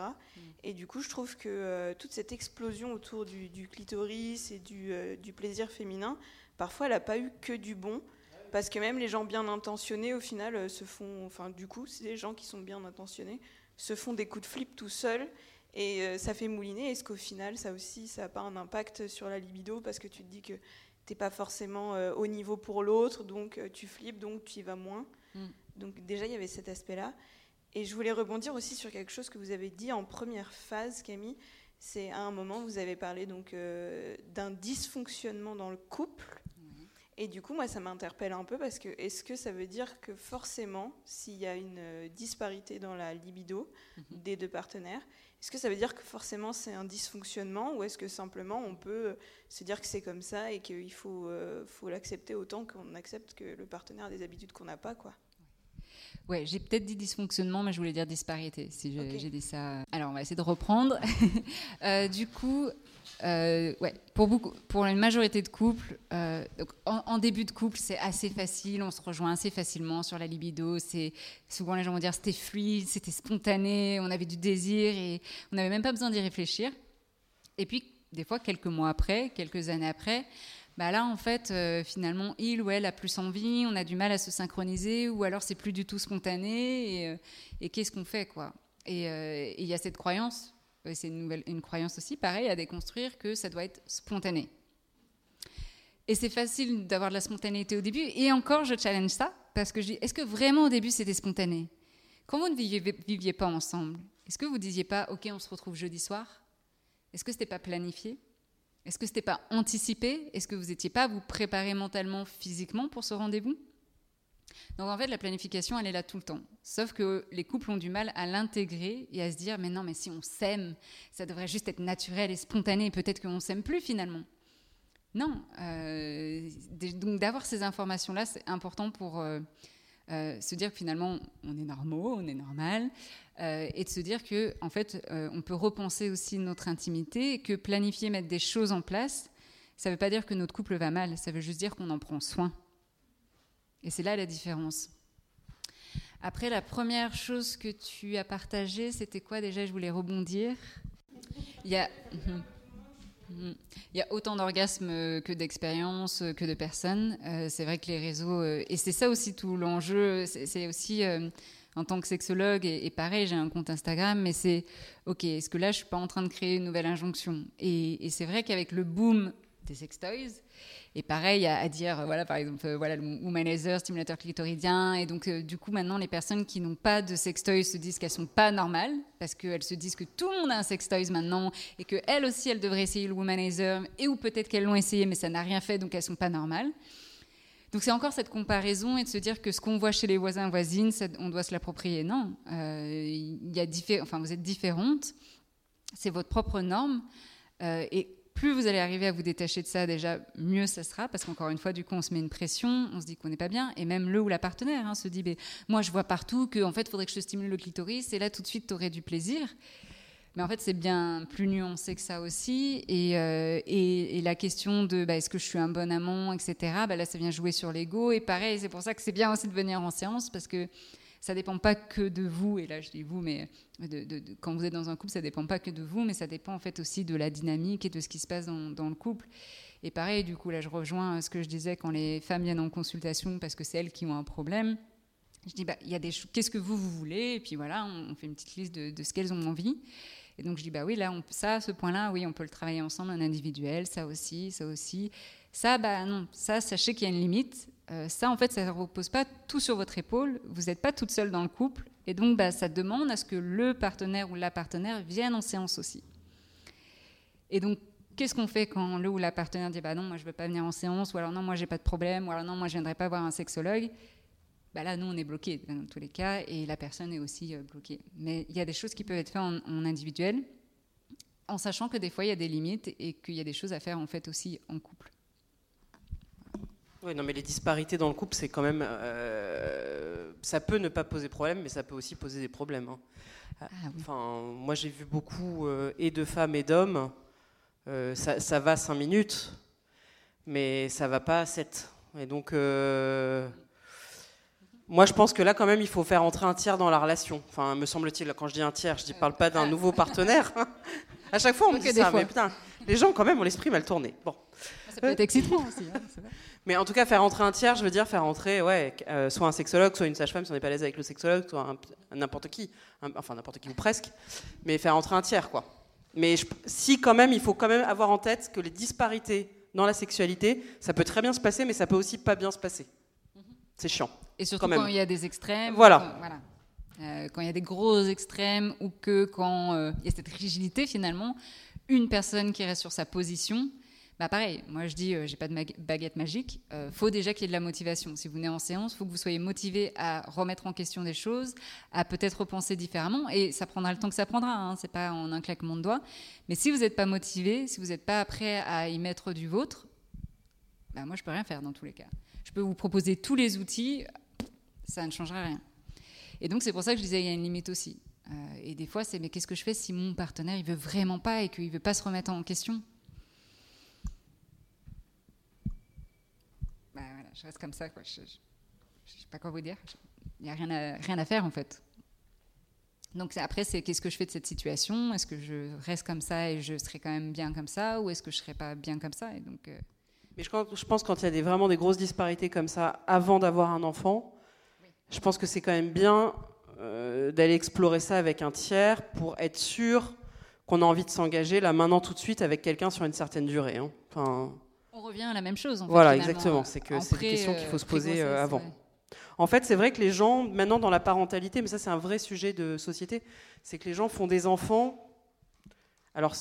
Et du coup, je trouve que euh, toute cette explosion autour du, du clitoris et du, euh, du plaisir féminin, parfois, elle n'a pas eu que du bon. Parce que même les gens bien intentionnés, au final, euh, se font. Enfin, du coup, c'est des gens qui sont bien intentionnés, se font des coups de flip tout seuls et euh, ça fait mouliner. Est-ce qu'au final, ça aussi, ça n'a pas un impact sur la libido parce que tu te dis que tu n'es pas forcément euh, au niveau pour l'autre, donc euh, tu flippes, donc tu y vas moins. Mm. Donc déjà, il y avait cet aspect-là. Et je voulais rebondir aussi sur quelque chose que vous avez dit en première phase, Camille. C'est à un moment, vous avez parlé donc d'un dysfonctionnement dans le couple. Et du coup, moi, ça m'interpelle un peu parce que est-ce que ça veut dire que forcément, s'il y a une disparité dans la libido Mhm. des deux partenaires, est-ce que ça veut dire que forcément c'est un dysfonctionnement ou est-ce que simplement on peut se dire que c'est comme ça et qu'il faut, euh, faut l'accepter autant qu'on accepte que le partenaire a des habitudes qu'on n'a pas quoi? Ouais, j'ai peut-être dit dysfonctionnement, mais je voulais dire disparité, si j'ai dit ça. Alors, on va essayer de reprendre. Euh, du coup, euh, ouais, pour, beaucoup, pour une majorité de couples, euh, en, début de couple, c'est assez facile, on se rejoint assez facilement sur la libido. Souvent, les gens vont dire c'était fluide, c'était spontané, on avait du désir et on n'avait même pas besoin d'y réfléchir. Et puis, des fois, quelques mois après, quelques années après, bah là, en fait, euh, finalement, il ou elle a plus envie, on a du mal à se synchroniser, ou alors c'est plus du tout spontané, et, et qu'est-ce qu'on fait, quoi? Et il y a cette croyance, c'est une, nouvelle, une croyance aussi, pareil, à déconstruire, que ça doit être spontané. Et c'est facile d'avoir de la spontanéité au début, et encore, je challenge ça, parce que je dis, est-ce que vraiment au début c'était spontané? Quand vous ne viviez, pas ensemble, est-ce que vous disiez pas, ok, on se retrouve jeudi soir? Est-ce que c'était pas planifié? Est-ce que ce n'était pas anticipé? Est-ce que vous n'étiez pas vous préparer mentalement, physiquement pour ce rendez-vous? Donc en fait, la planification, elle est là tout le temps. Sauf que les couples ont du mal à l'intégrer et à se dire, mais non, mais si on s'aime, ça devrait juste être naturel et spontané, peut-être qu'on s'aime plus finalement. Non. euh, donc d'avoir ces informations-là, c'est important pour euh, euh, se dire que finalement, on est normaux, on est normal, et de se dire que en fait, on peut repenser aussi notre intimité, et que planifier, mettre des choses en place, ça ne veut pas dire que notre couple va mal, ça veut juste dire qu'on en prend soin. Et c'est là la différence. Après, la première chose que tu as partagée, c'était quoi déjà? Je voulais rebondir. Il y a, autant d'orgasmes que d'expériences, que de personnes. Euh, c'est vrai que les réseaux, euh, et c'est ça aussi tout l'enjeu, c'est aussi euh, en tant que sexologue, et, pareil, j'ai un compte Instagram, mais c'est, ok, est-ce que là, je suis pas en train de créer une nouvelle injonction? Et c'est vrai qu'avec le boom des sextoys, et pareil à, dire, voilà, par exemple, euh, voilà, le womanizer, stimulateur clitoridien, et donc euh, du coup, maintenant, les personnes qui n'ont pas de sextoys se disent qu'elles sont pas normales, parce qu'elles se disent que tout le monde a un sextoys maintenant, et qu'elles aussi, elles devraient essayer le womanizer, et ou peut-être qu'elles l'ont essayé, mais ça n'a rien fait, donc elles sont pas normales. Donc c'est encore cette comparaison et de se dire que ce qu'on voit chez les voisins voisines, on doit se l'approprier. Non, Euh, y a diffé- enfin vous êtes différentes, c'est votre propre norme euh, et plus vous allez arriver à vous détacher de ça, déjà mieux ça sera parce qu'encore une fois du coup on se met une pression, on se dit qu'on n'est pas bien et même le ou la partenaire hein, se dit mais moi je vois partout que en fait faudrait que je stimule le clitoris et là tout de suite tu aurais du plaisir. Mais en fait, c'est bien plus nuancé que ça aussi. Et, euh, et la question de bah, est-ce que je suis un bon amant, etc., bah, là, ça vient jouer sur l'ego. Et pareil, c'est pour ça que c'est bien aussi de venir en séance parce que ça dépend pas que de vous. Et là, je dis vous, mais quand vous êtes dans un couple, ça dépend pas que de vous, mais ça dépend en fait aussi de la dynamique et de ce qui se passe dans, le couple. Et pareil, du coup, là, je rejoins ce que je disais quand les femmes viennent en consultation parce que c'est elles qui ont un problème. Je dis, bah, il y a des qu'est-ce que vous, vous voulez? Et puis voilà, on, fait une petite liste de, ce qu'elles ont envie. Et donc je dis, bah oui, là, on, ça, ce point-là, oui, on peut le travailler ensemble, en individuel, ça aussi, ça aussi. Ça, bah non, ça, sachez qu'il y a une limite. Euh, ça, en fait, ça ne repose pas tout sur votre épaule. Vous n'êtes pas toute seule dans le couple. Et donc, bah, ça demande à ce que le partenaire ou la partenaire vienne en séance aussi. Et donc, qu'est-ce qu'on fait quand le ou la partenaire dit, bah non, moi, je ne veux pas venir en séance, ou alors non, moi, j'ai pas de problème, ou alors non, moi, je ne viendrai pas voir un sexologue? Bah là, nous, on est bloqué dans tous les cas, et la personne est aussi euh, bloquée. Mais il y a des choses qui peuvent être faites en, en individuel, en sachant que des fois, il y a des limites et qu'il y a des choses à faire en fait aussi en couple. Oui, non, mais les disparités dans le couple, c'est quand même. euh, ça peut ne pas poser problème, mais ça peut aussi poser des problèmes. hein. Ah Enfin, moi, j'ai vu beaucoup euh, et de femmes et d'hommes. euh, ça, ça va 5 minutes, mais ça va pas 7. Et donc, moi, je pense que là, quand même, il faut faire entrer un tiers dans la relation. Enfin, me semble-t-il, quand je dis un tiers, je ne parle pas d'un nouveau partenaire. hein. À chaque fois, on me dit ça, fois. mais putain, les gens, quand même, ont l'esprit mal tourné. Bon. Ça peut être excitant aussi. hein. Mais en tout cas, faire entrer un tiers, je veux dire faire entrer ouais, euh, soit un sexologue, soit une sage-femme si on n'est pas à l'aise avec le sexologue, soit n'importe qui, un- enfin n'importe qui ou presque, mais faire entrer un tiers, quoi. Mais je- si quand même, il faut quand même avoir en tête que les disparités dans la sexualité, ça peut très bien se passer, mais ça peut aussi pas bien se passer. C'est chiant. Et surtout Quand même. quand il y a des extrêmes. Voilà. quand- voilà. Euh, quand il y a des gros extrêmes ou que quand euh, il y a cette rigidité finalement, une personne qui reste sur sa position, bah pareil, moi je dis, euh, j'ai pas de baguette magique, euh, faut déjà qu'il y ait de la motivation. Si vous venez en séance, faut que vous soyez motivé à remettre en question des choses, à peut-être repenser différemment, et ça prendra le temps que ça prendra, hein, c'est pas en un claquement de doigts. Mais si vous n'êtes pas motivé, si vous n'êtes pas prêt à y mettre du vôtre, bah moi je peux rien faire dans tous les cas. Je peux vous proposer tous les outils, ça ne changera rien. Et donc c'est pour ça que je disais il y a une limite aussi. Euh, et des fois c'est mais qu'est-ce que je fais si mon partenaire il veut vraiment pas et qu'il veut pas se remettre en question Bah voilà, je reste comme ça quoi. Je, je sais pas quoi vous dire. Il n'y a rien à, rien à faire en fait. Donc après c'est qu'est-ce que je fais de cette situation? Est-ce que je reste comme ça et je serai quand même bien comme ça? Ou est-ce que je serai pas bien comme ça? Et donc euh, Mais je, pense- je pense quand il y a des, vraiment des grosses disparités comme ça avant d'avoir un enfant, je pense que c'est quand même bien euh, d'aller explorer ça avec un tiers pour être sûr qu'on a envie de s'engager là maintenant tout de suite avec quelqu'un sur une certaine durée. hein. Enfin, on revient à la même chose. En fait, Voilà, exactement. C'est que c'est une question qu'il faut se poser, euh, avant. ouais. En fait, c'est vrai que les gens, maintenant dans la parentalité, mais ça c'est un vrai sujet de société, c'est que les gens font des enfants, alors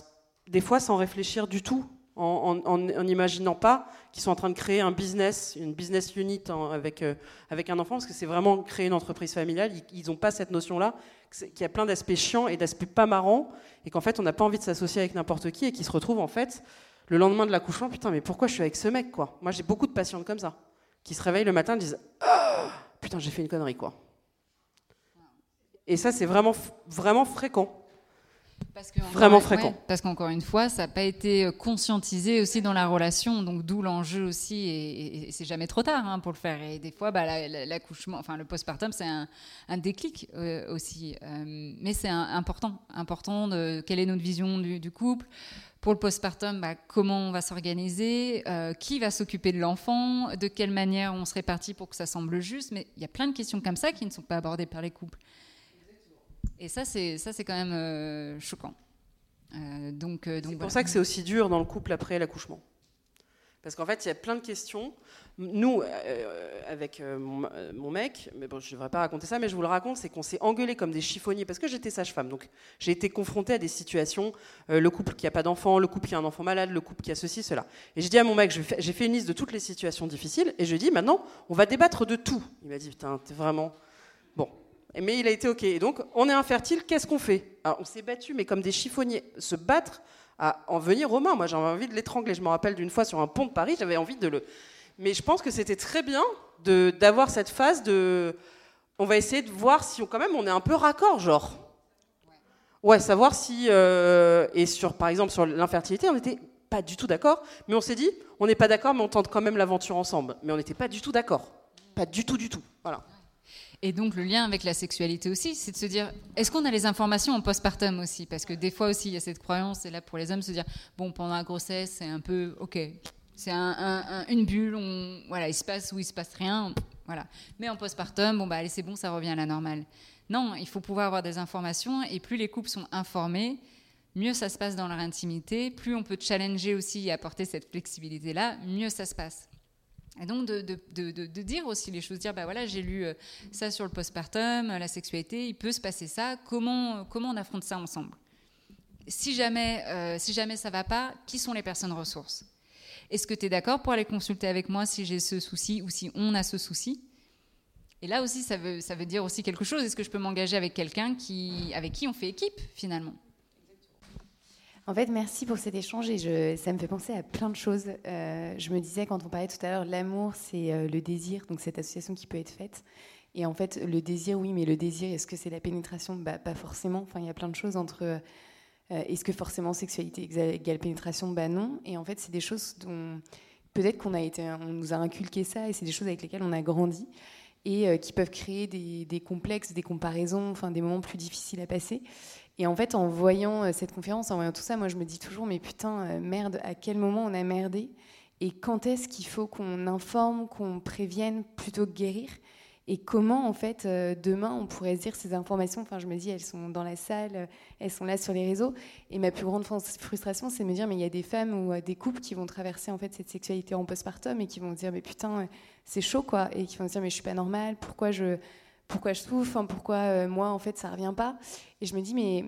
des fois sans réfléchir du tout, en n'imaginant pas qu'ils sont en train de créer un business, une business unit en- avec, euh, avec un enfant, parce que c'est vraiment créer une entreprise familiale, ils n'ont pas cette notion-là, qu'il y a plein d'aspects chiants et d'aspects pas marrants, et qu'en fait on n'a pas envie de s'associer avec n'importe qui, et qui se retrouvent en fait le lendemain de l'accouchement, putain mais pourquoi je suis avec ce mec quoi? Moi j'ai beaucoup de patientes comme ça, qui se réveillent le matin et disent Ah, putain j'ai fait une connerie quoi. Et ça c'est vraiment, vraiment fréquent. Parce que, encore- Vraiment ouais, fréquent. parce qu'encore une fois, ça n'a pas été euh, conscientisé aussi dans la relation, donc d'où l'enjeu aussi, et, et- et c'est jamais trop tard hein, pour le faire. Et des fois, bah, la- la- l'accouchement, enfin le postpartum, c'est un, un déclic euh, aussi, Euh, mais c'est important, important de quelle est notre vision du, du couple. Pour le postpartum, bah, comment on va s'organiser, euh, qui va s'occuper de l'enfant, de quelle manière on se répartit pour que ça semble juste. Mais il y a plein de questions comme ça qui ne sont pas abordées par les couples. Et ça, c'est ça, c'est quand même euh, choquant. Euh, donc, euh, donc C'est voilà. pour ça que c'est aussi dur dans le couple après l'accouchement. Parce qu'en fait, il y a plein de questions. Nous, avec mon, mon mec, mais bon, je ne devrais pas raconter ça, mais je vous le raconte, c'est qu'on s'est engueulé comme des chiffonniers parce que j'étais sage-femme. Donc, j'ai été confrontée à des situations, le couple qui n'a pas d'enfant, le couple qui a un enfant malade, le couple qui a ceci, cela. Et j'ai dit à mon mec, j'ai fait une liste de toutes les situations difficiles, et je lui ai dit, maintenant, on va débattre de tout. Il m'a dit, putain, t'es vraiment... Mais il a été OK. Et donc, on est infertile, qu'est-ce qu'on fait? On s'est battu, mais comme des chiffonniers. Se battre à en venir aux mains. Moi, j'avais envie de l'étrangler. Je me rappelle d'une fois sur un pont de Paris, j'avais envie de le. Mais je pense que c'était très bien d'avoir cette phase de. On va essayer de voir si quand même on est un peu raccord, genre. Ouais, savoir si. euh, et sur, par exemple, sur l'infertilité, on n'était pas du tout d'accord. Mais on s'est dit, on n'est pas d'accord, mais on tente quand même l'aventure ensemble. Mais on n'était pas du tout d'accord. Pas du tout, du tout. Voilà. Et donc le lien avec la sexualité aussi, c'est de se dire, est-ce qu'on a les informations en postpartum aussi? Parce que des fois aussi, il y a cette croyance, et là pour les hommes, se dire, bon, pendant la grossesse, c'est un peu, ok, c'est un- un- un- une bulle, on, voilà, il se passe ou il se passe rien, voilà. Mais en postpartum, bon, bah allez, c'est bon, ça revient à la normale. Non, il faut pouvoir avoir des informations, et plus les couples sont informés, mieux ça se passe dans leur intimité, plus on peut challenger aussi et apporter cette flexibilité-là, mieux ça se passe. Et donc de, dire aussi les choses, dire bah voilà j'ai lu euh, ça sur le postpartum, euh, la sexualité, il peut se passer ça, comment, comment on affronte ça ensemble? Si jamais, euh, si jamais ça va pas, qui sont les personnes ressources? Est-ce que tu es d'accord pour aller consulter avec moi si j'ai ce souci ou si on a ce souci? Et là aussi ça veut, ça veut dire aussi quelque chose, est-ce que je peux m'engager avec quelqu'un qui, avec qui on fait équipe finalement? En fait, merci pour cet échange et ça me fait penser à plein de choses. Euh, je me disais, quand on parlait tout à l'heure, l'amour, c'est euh, le désir, donc cette association qui peut être faite. Et en fait, le désir, oui, mais le désir, est-ce que c'est la pénétration? Bah, Pas forcément. Enfin, il y a plein de choses entre. euh, est-ce que forcément sexualité égale pénétration? Bah non. Et en fait, c'est des choses dont peut-être qu'on a été, on nous a inculqué ça et c'est des choses avec lesquelles on a grandi et qui peuvent créer des, des complexes, des comparaisons, enfin des moments plus difficiles à passer. Et en fait, en voyant euh, cette conférence, en voyant tout ça, moi, je me dis toujours, mais putain, euh, merde, à quel moment on a merdé Et quand est-ce qu'il faut qu'on informe, qu'on prévienne plutôt que guérir et comment, en fait, euh, demain, on pourrait se dire ces informations Enfin, je me dis, elles sont dans la salle, elles sont là sur les réseaux. Et ma plus grande frustration, c'est de me dire, mais il y a des femmes ou des couples qui vont traverser, en fait, cette sexualité en postpartum et qui vont se dire, mais putain, c'est chaud, quoi. Et qui vont se dire, mais je suis pas normale, pourquoi je pourquoi je souffre, pourquoi euh, moi en fait ça revient pas. Et je me dis mais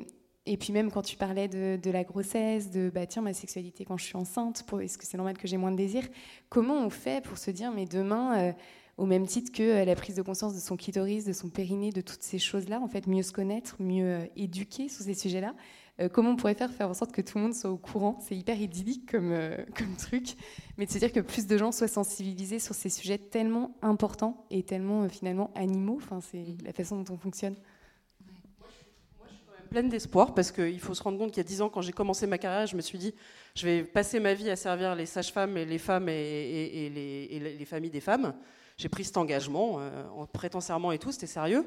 et puis même quand tu parlais de, la grossesse, de bah tiens ma sexualité quand je suis enceinte, est-ce que c'est normal que j'ai moins de désir? Comment on fait pour se dire mais demain euh, au même titre que euh, la prise de conscience de son clitoris, de son périnée, de toutes ces choses-là, en fait mieux se connaître, mieux éduquer sur ces sujets-là. Euh, comment on pourrait faire faire en sorte que tout le monde soit au courant? C'est hyper idyllique comme, euh, comme truc, mais de se dire que plus de gens soient sensibilisés sur ces sujets tellement importants et tellement euh, finalement animaux. Enfin, c'est la façon dont on fonctionne. Moi, je suis quand même pleine d'espoir parce qu'il faut se rendre compte qu'il y a 10 ans, quand j'ai commencé ma carrière, je me suis dit je vais passer ma vie à servir les sages-femmes et les femmes et, les, les, familles des femmes. J'ai pris cet engagement en prêtant serment et tout, c'était sérieux.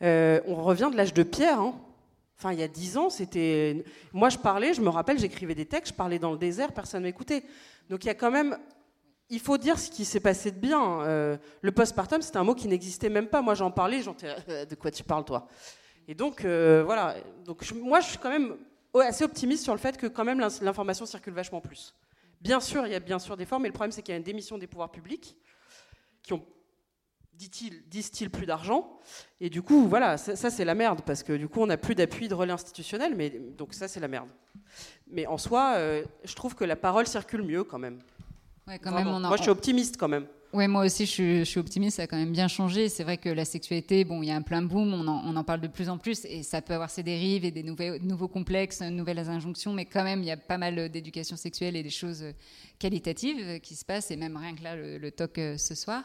on revient de l'âge de pierre. Hein. Enfin, il y a dix ans, c'était. Moi, je parlais, je me rappelle, j'écrivais des textes, je parlais dans le désert, personne m'écoutait. Donc, il y a quand même. Il faut dire ce qui s'est passé de bien. Euh, le postpartum, c'était un mot qui n'existait même pas. Moi, j'en parlais, j'en euh, de quoi tu parles, toi? Et donc, euh, voilà. Donc, moi, je suis quand même assez optimiste sur le fait que, quand même, l'information circule vachement plus. Bien sûr, il y a bien sûr des formes, mais le problème, c'est qu'il y a une démission des pouvoirs publics qui ont disent-ils plus d'argent Et du coup, voilà, ça, c'est la merde, parce que du coup, on n'a plus d'appui de relais institutionnel, mais donc ça c'est la merde. Mais en soi, euh, je trouve que la parole circule mieux quand même. quand même Moi, je suis optimiste quand même. Oui, moi aussi, je suis, optimiste. Ça a quand même bien changé. C'est vrai que la sexualité, bon, il y a un plein boom, on en, on en, parle de plus en plus, et ça peut avoir ses dérives et des nouveaux complexes, nouvelles injonctions, mais quand même, il y a pas mal d'éducation sexuelle et des choses qualitatives qui se passent, et même rien que là, le, le talk euh, ce soir.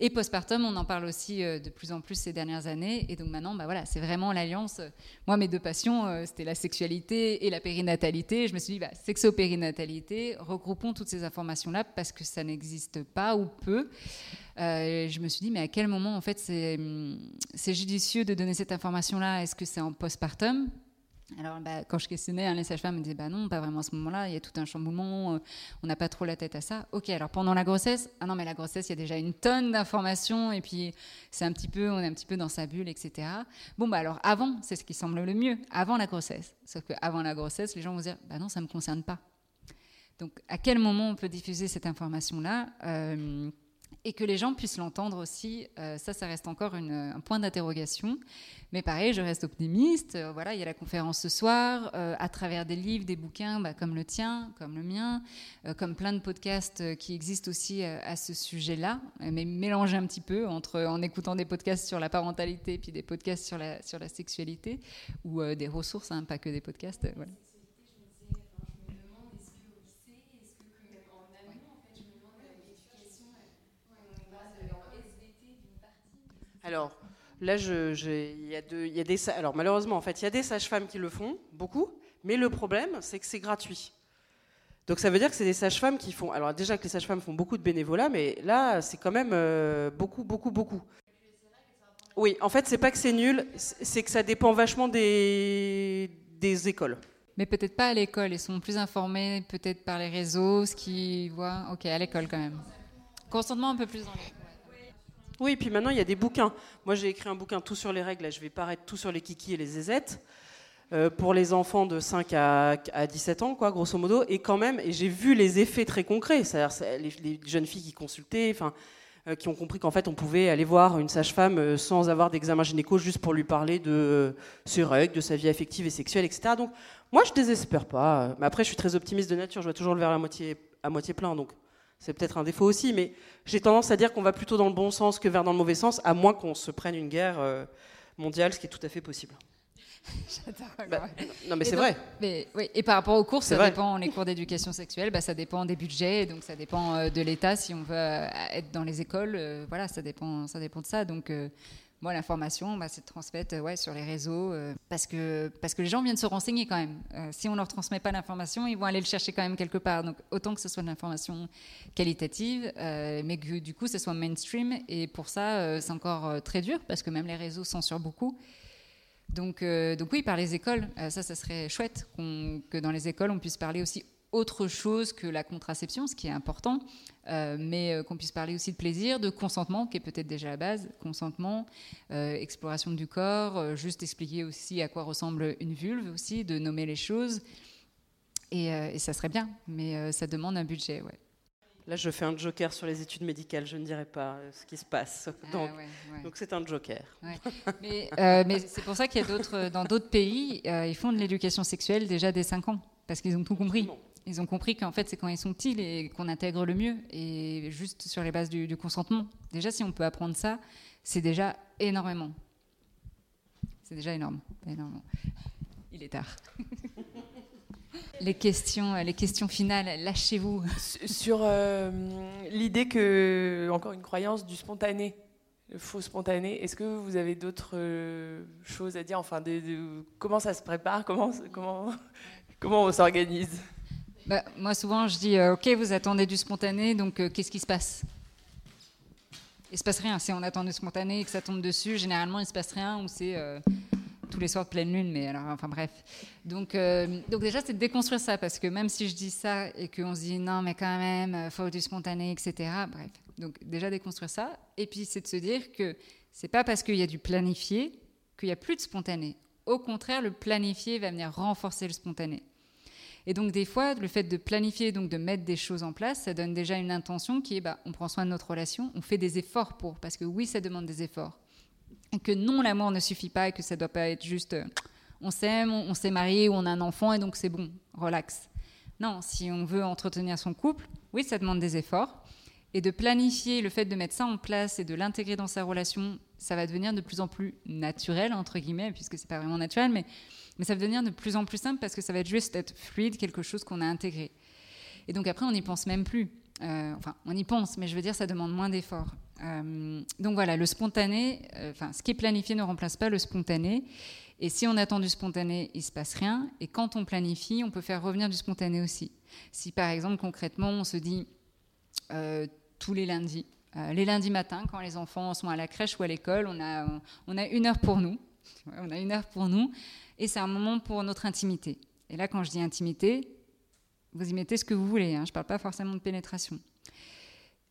Et postpartum, on en parle aussi euh, de plus en plus ces dernières années, et donc maintenant, bah voilà, c'est vraiment l'alliance. Moi, mes deux passions, euh, c'était la sexualité et la périnatalité. Je me suis dit, bah, sexo-périnatalité, regroupons toutes ces informations-là parce que ça n'existe pas ou peu. je me suis dit, mais à quel moment, en fait, c'est judicieux de donner cette information-là? Est-ce que c'est en postpartum? Alors, bah, quand je questionnais, hein, les sages-femmes me disaient bah non, pas vraiment à ce moment-là, il y a tout un chamboulement, euh, on n'a pas trop la tête à ça. Ok, alors pendant la grossesse, ah non, mais la grossesse, il y a déjà une tonne d'informations, et puis c'est un petit peu, on est un petit peu dans sa bulle, etc. Bon, bah alors avant, c'est ce qui semble le mieux, avant la grossesse. Sauf qu'avant la grossesse, les gens vont dire bah non, ça ne me concerne pas. Donc, à quel moment on peut diffuser cette information-là euh, et que les gens puissent l'entendre aussi. Euh, ça, ça reste encore un point d'interrogation. Mais pareil, je reste optimiste. Euh, voilà, il y a la conférence ce soir, euh, à travers des livres, des bouquins, bah, comme le tien, comme le mien, comme plein de podcasts qui existent aussi à ce sujet-là, mais mélangés un petit peu entre en écoutant des podcasts sur la parentalité puis des podcasts sur la, sur la sexualité ou des ressources, hein, pas que des podcasts. Alors, là, il y, a. Alors, malheureusement, en fait, il y a des sages-femmes qui le font, beaucoup, mais le problème, c'est que c'est gratuit. Donc, ça veut dire que c'est des sages-femmes qui font. Alors, déjà que les sages-femmes font beaucoup de bénévolat, mais là, c'est quand même euh, beaucoup, beaucoup, beaucoup. Oui, en fait, c'est pas que c'est nul, c'est que ça dépend vachement des, écoles. Mais peut-être pas à l'école, ils sont plus informés peut-être par les réseaux, ce qu'ils voient. Ok, à l'école quand même. Consentement un peu plus dans l'école. Oui, puis maintenant, il y a des bouquins. Moi, j'ai écrit un bouquin tout sur les règles. Là, je vais paraître tout sur les kikis et les zézettes. Euh, pour les enfants de 5 à, 17 ans, quoi, grosso modo. Et quand même, et j'ai vu les effets très concrets. C'est-à-dire les, jeunes filles qui consultaient, euh, qui ont compris qu'en fait, on pouvait aller voir une sage-femme euh, sans avoir d'examen gynéco, juste pour lui parler de ses règles, de sa vie affective et sexuelle, etc. Donc, moi, je désespère pas. Mais après, je suis très optimiste de nature. Je vois toujours le verre à moitié, à moitié plein. Donc, c'est peut-être un défaut aussi, mais j'ai tendance à dire qu'on va plutôt dans le bon sens que vers dans le mauvais sens, à moins qu'on se prenne une guerre euh, mondiale, ce qui est tout à fait possible. J'adore. Bah, non, mais c'est vrai. Mais, oui, et par rapport aux cours, ça dépend, les cours d'éducation sexuelle, bah, ça dépend des budgets, donc ça dépend euh, de l'État si on veut euh, être dans les écoles. voilà, ça dépend, ça dépend de ça. Donc moi, l'information, bah, c'est transmettre ouais, sur les réseaux euh, parce, que, parce que les gens viennent se renseigner quand même. Euh, si on ne leur transmet pas l'information, ils vont aller le chercher quand même quelque part. Donc, autant que ce soit de l'information qualitative, euh, mais que du coup, ce soit mainstream. Et pour ça, c'est encore très dur parce que même les réseaux censurent beaucoup. Donc, euh, donc oui, par les écoles, euh, ça, ça serait chouette que dans les écoles, on puisse parler aussi autre chose que la contraception, ce qui est important, euh, mais euh, qu'on puisse parler aussi de plaisir, de consentement, qui est peut-être déjà la base, consentement, euh, exploration du corps, euh, juste expliquer aussi à quoi ressemble une vulve aussi, de nommer les choses, et, et ça serait bien, mais ça demande un budget, ouais. Là, je fais un joker sur les études médicales. Je ne dirai pas ce qui se passe. Donc, Ah ouais, ouais. donc c'est un joker. Ouais. Mais, euh, mais c'est pour ça qu'il y a d'autres, dans d'autres pays, euh, ils font de l'éducation sexuelle déjà dès 5 ans, parce qu'ils ont tout compris. Ils ont compris qu'en fait, c'est quand ils sont petits et qu'on intègre le mieux, et juste sur les bases du, consentement. Déjà, si on peut apprendre ça, c'est déjà énormément. C'est déjà énorme, énormément. Il est tard. les questions, les questions finales, lâchez-vous. Sur euh, l'idée que, encore une croyance du spontané, le faux spontané, est-ce que vous avez d'autres euh, choses à dire Enfin, comment ça se prépare comment, comment, comment on s'organise? Bah, moi, souvent, je dis euh, Ok, vous attendez du spontané, donc euh, qu'est-ce qui se passe? Il se passe rien. Si on attend du spontané et que ça tombe dessus, généralement, il se passe rien ou c'est euh, tous les soirs de pleine lune. Mais alors, enfin, bref. Donc, donc déjà, c'est de déconstruire ça parce que même si je dis ça et qu'on se dit non, mais quand même, euh, faut du spontané, etc. Bref. Donc, déjà, déconstruire ça. Et puis, c'est de se dire que c'est pas parce qu'il y a du planifié qu'il y a plus de spontané. Au contraire, le planifié va venir renforcer le spontané. Et donc des fois, le fait de planifier, donc de mettre des choses en place, ça donne déjà une intention qui est, bah, on prend soin de notre relation, on fait des efforts pour, parce que oui, ça demande des efforts. Et que non, l'amour ne suffit pas et que ça doit pas être juste, euh, on s'aime, on, on s'est marié ou on a un enfant et donc c'est bon, relax. Non, si on veut entretenir son couple, oui, ça demande des efforts. Et de planifier le fait de mettre ça en place et de l'intégrer dans sa relation, ça va devenir de plus en plus naturel, entre guillemets, puisque c'est pas vraiment naturel, mais, mais ça va devenir de plus en plus simple parce que ça va être juste être fluide, quelque chose qu'on a intégré. Et donc après, on n'y pense même plus. Euh, enfin, on y pense, mais je veux dire, ça demande moins d'efforts. Euh, donc voilà, le spontané, euh, enfin, ce qui est planifié ne remplace pas le spontané. Et si on attend du spontané, il se passe rien. Et quand on planifie, on peut faire revenir du spontané aussi. Si par exemple, concrètement, on se dit tous les lundis, les lundis matins, quand les enfants sont à la crèche ou à l'école, on a, on a une heure pour nous. On a une heure pour nous. Et c'est un moment pour notre intimité. Et là, quand je dis intimité, vous y mettez ce que vous voulez. hein, je ne parle pas forcément de pénétration.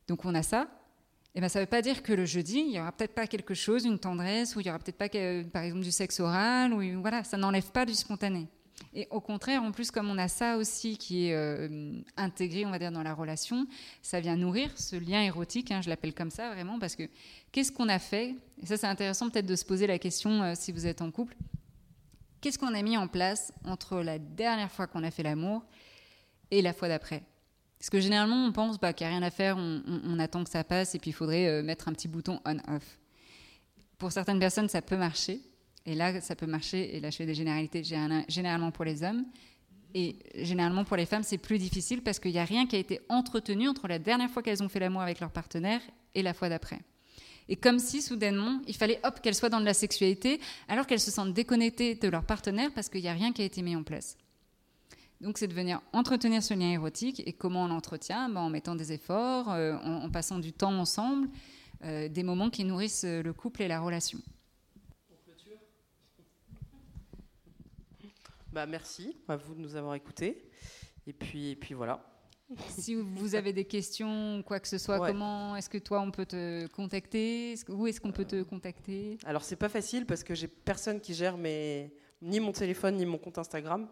Donc on a ça. Et ben, ça ne veut pas dire que le jeudi, il n'y aura peut-être pas quelque chose, une tendresse, ou il n'y aura peut-être pas, par exemple, du sexe oral, ou voilà, ça n'enlève pas du spontané. Et au contraire, en plus, comme on a ça aussi qui est euh, intégré, on va dire, dans la relation, ça vient nourrir ce lien érotique, hein, je l'appelle comme ça vraiment, parce que qu'est-ce qu'on a fait? Et ça, c'est intéressant peut-être de se poser la question euh, si vous êtes en couple. Qu'est-ce qu'on a mis en place entre la dernière fois qu'on a fait l'amour et la fois d'après? Parce que généralement, on pense bah, qu'il n'y a rien à faire, on, attend que ça passe et puis il faudrait euh, mettre un petit bouton on-off. Pour certaines personnes, ça peut marcher. Et là, ça peut marcher, et là, je fais des généralités général- généralement pour les hommes. Et généralement, pour les femmes, c'est plus difficile parce qu'il n'y a rien qui a été entretenu entre la dernière fois qu'elles ont fait l'amour avec leur partenaire et la fois d'après. Et comme si, soudainement, il fallait, hop, qu'elles soient dans de la sexualité, alors qu'elles se sentent déconnectées de leur partenaire parce qu'il n'y a rien qui a été mis en place. Donc, c'est de venir entretenir ce lien érotique. Et comment on l'entretient? Ben, En mettant des efforts, euh, en, passant du temps ensemble, euh, des moments qui nourrissent le couple et la relation. Bah, merci à vous de nous avoir écoutés. Et puis, et puis voilà. Si vous avez des questions, quoi que ce soit, Ouais. comment est-ce que toi on peut te contacter? Que- Où est-ce qu'on peut te contacter? Alors c'est pas facile parce que j'ai personne qui gère mes... ni mon téléphone ni mon compte Instagram.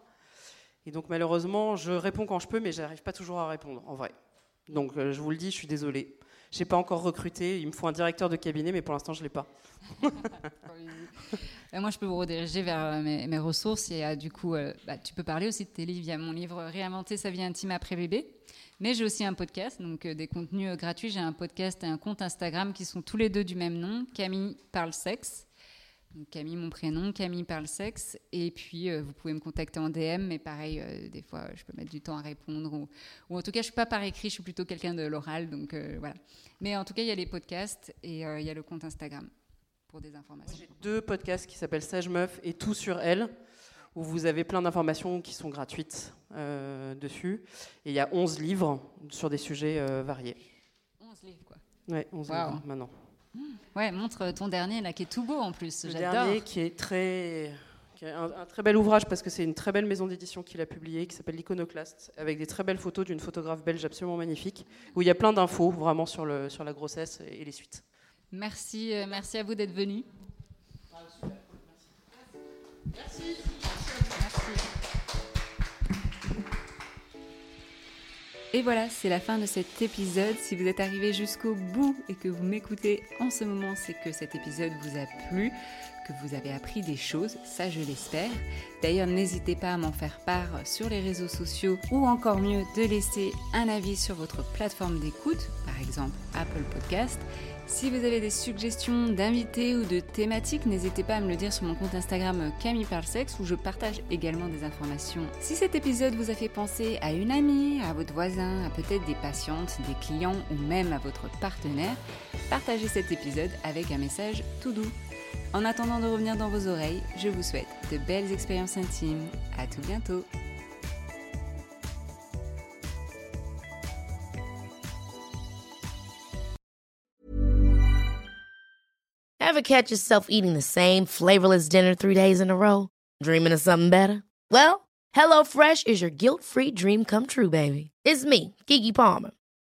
Et donc malheureusement, je réponds quand je peux, mais j'arrive pas toujours à répondre en vrai. Donc euh, je vous le dis, je suis désolée. J'ai pas encore recruté. Il me faut un directeur de cabinet, mais pour l'instant je l'ai pas. Euh, Moi, je peux vous rediriger vers euh, mes, ressources. Y a, du coup, euh, bah, tu peux parler aussi de tes livres. Il y a mon livre Réinventer sa vie intime après bébé. Mais j'ai aussi un podcast, donc euh, des contenus euh, gratuits. J'ai un podcast et un compte Instagram qui sont tous les deux du même nom. Camille parle sexe. Donc Camille, mon prénom, Camille parle sexe. Et puis, euh, vous pouvez me contacter en DM, mais pareil, euh, des fois, je peux mettre du temps à répondre. Ou, ou en tout cas, je suis pas par écrit, je suis plutôt quelqu'un de l'oral. Donc euh, voilà. Mais en tout cas, il y a les podcasts et il y a le compte Instagram pour des informations. Deux podcasts qui s'appellent Sage Meuf et Tout sur elle, où vous avez plein d'informations qui sont gratuites dessus. Et il y a 11 livres sur des sujets variés. 11 livres, quoi. Ouais, 11 Wow. livres maintenant. Ouais, montre ton dernier là qui est tout beau en plus. Le dernier qui est très, qui est un, un très bel ouvrage parce que c'est une très belle maison d'édition qu'il a publié qui s'appelle l'Iconoclaste avec des très belles photos d'une photographe belge absolument magnifique où il y a plein d'infos vraiment sur, le, sur la grossesse et les suites. Merci, euh, merci à vous d'être venus. Et voilà, c'est la fin de cet épisode. Si vous êtes arrivé jusqu'au bout et que vous m'écoutez en ce moment, c'est que cet épisode vous a plu, que vous avez appris des choses, ça je l'espère. D'ailleurs, n'hésitez pas à m'en faire part sur les réseaux sociaux ou encore mieux de laisser un avis sur votre plateforme d'écoute, par exemple Apple Podcast. Si vous avez des suggestions d'invités ou de thématiques, n'hésitez pas à me le dire sur mon compte Instagram Camille où je partage également des informations. Si cet épisode vous a fait penser à une amie, à votre voisin, à peut-être des patientes, des clients ou même à votre partenaire, partagez cet épisode avec un message tout doux. En attendant de revenir dans vos oreilles, je vous souhaite de belles expériences intimes. À tout bientôt. Ever catch yourself eating the same flavorless dinner three days in a row? Dreaming of something better? Well, HelloFresh is your guilt free dream come true, baby. It's me, Kiki Palmer.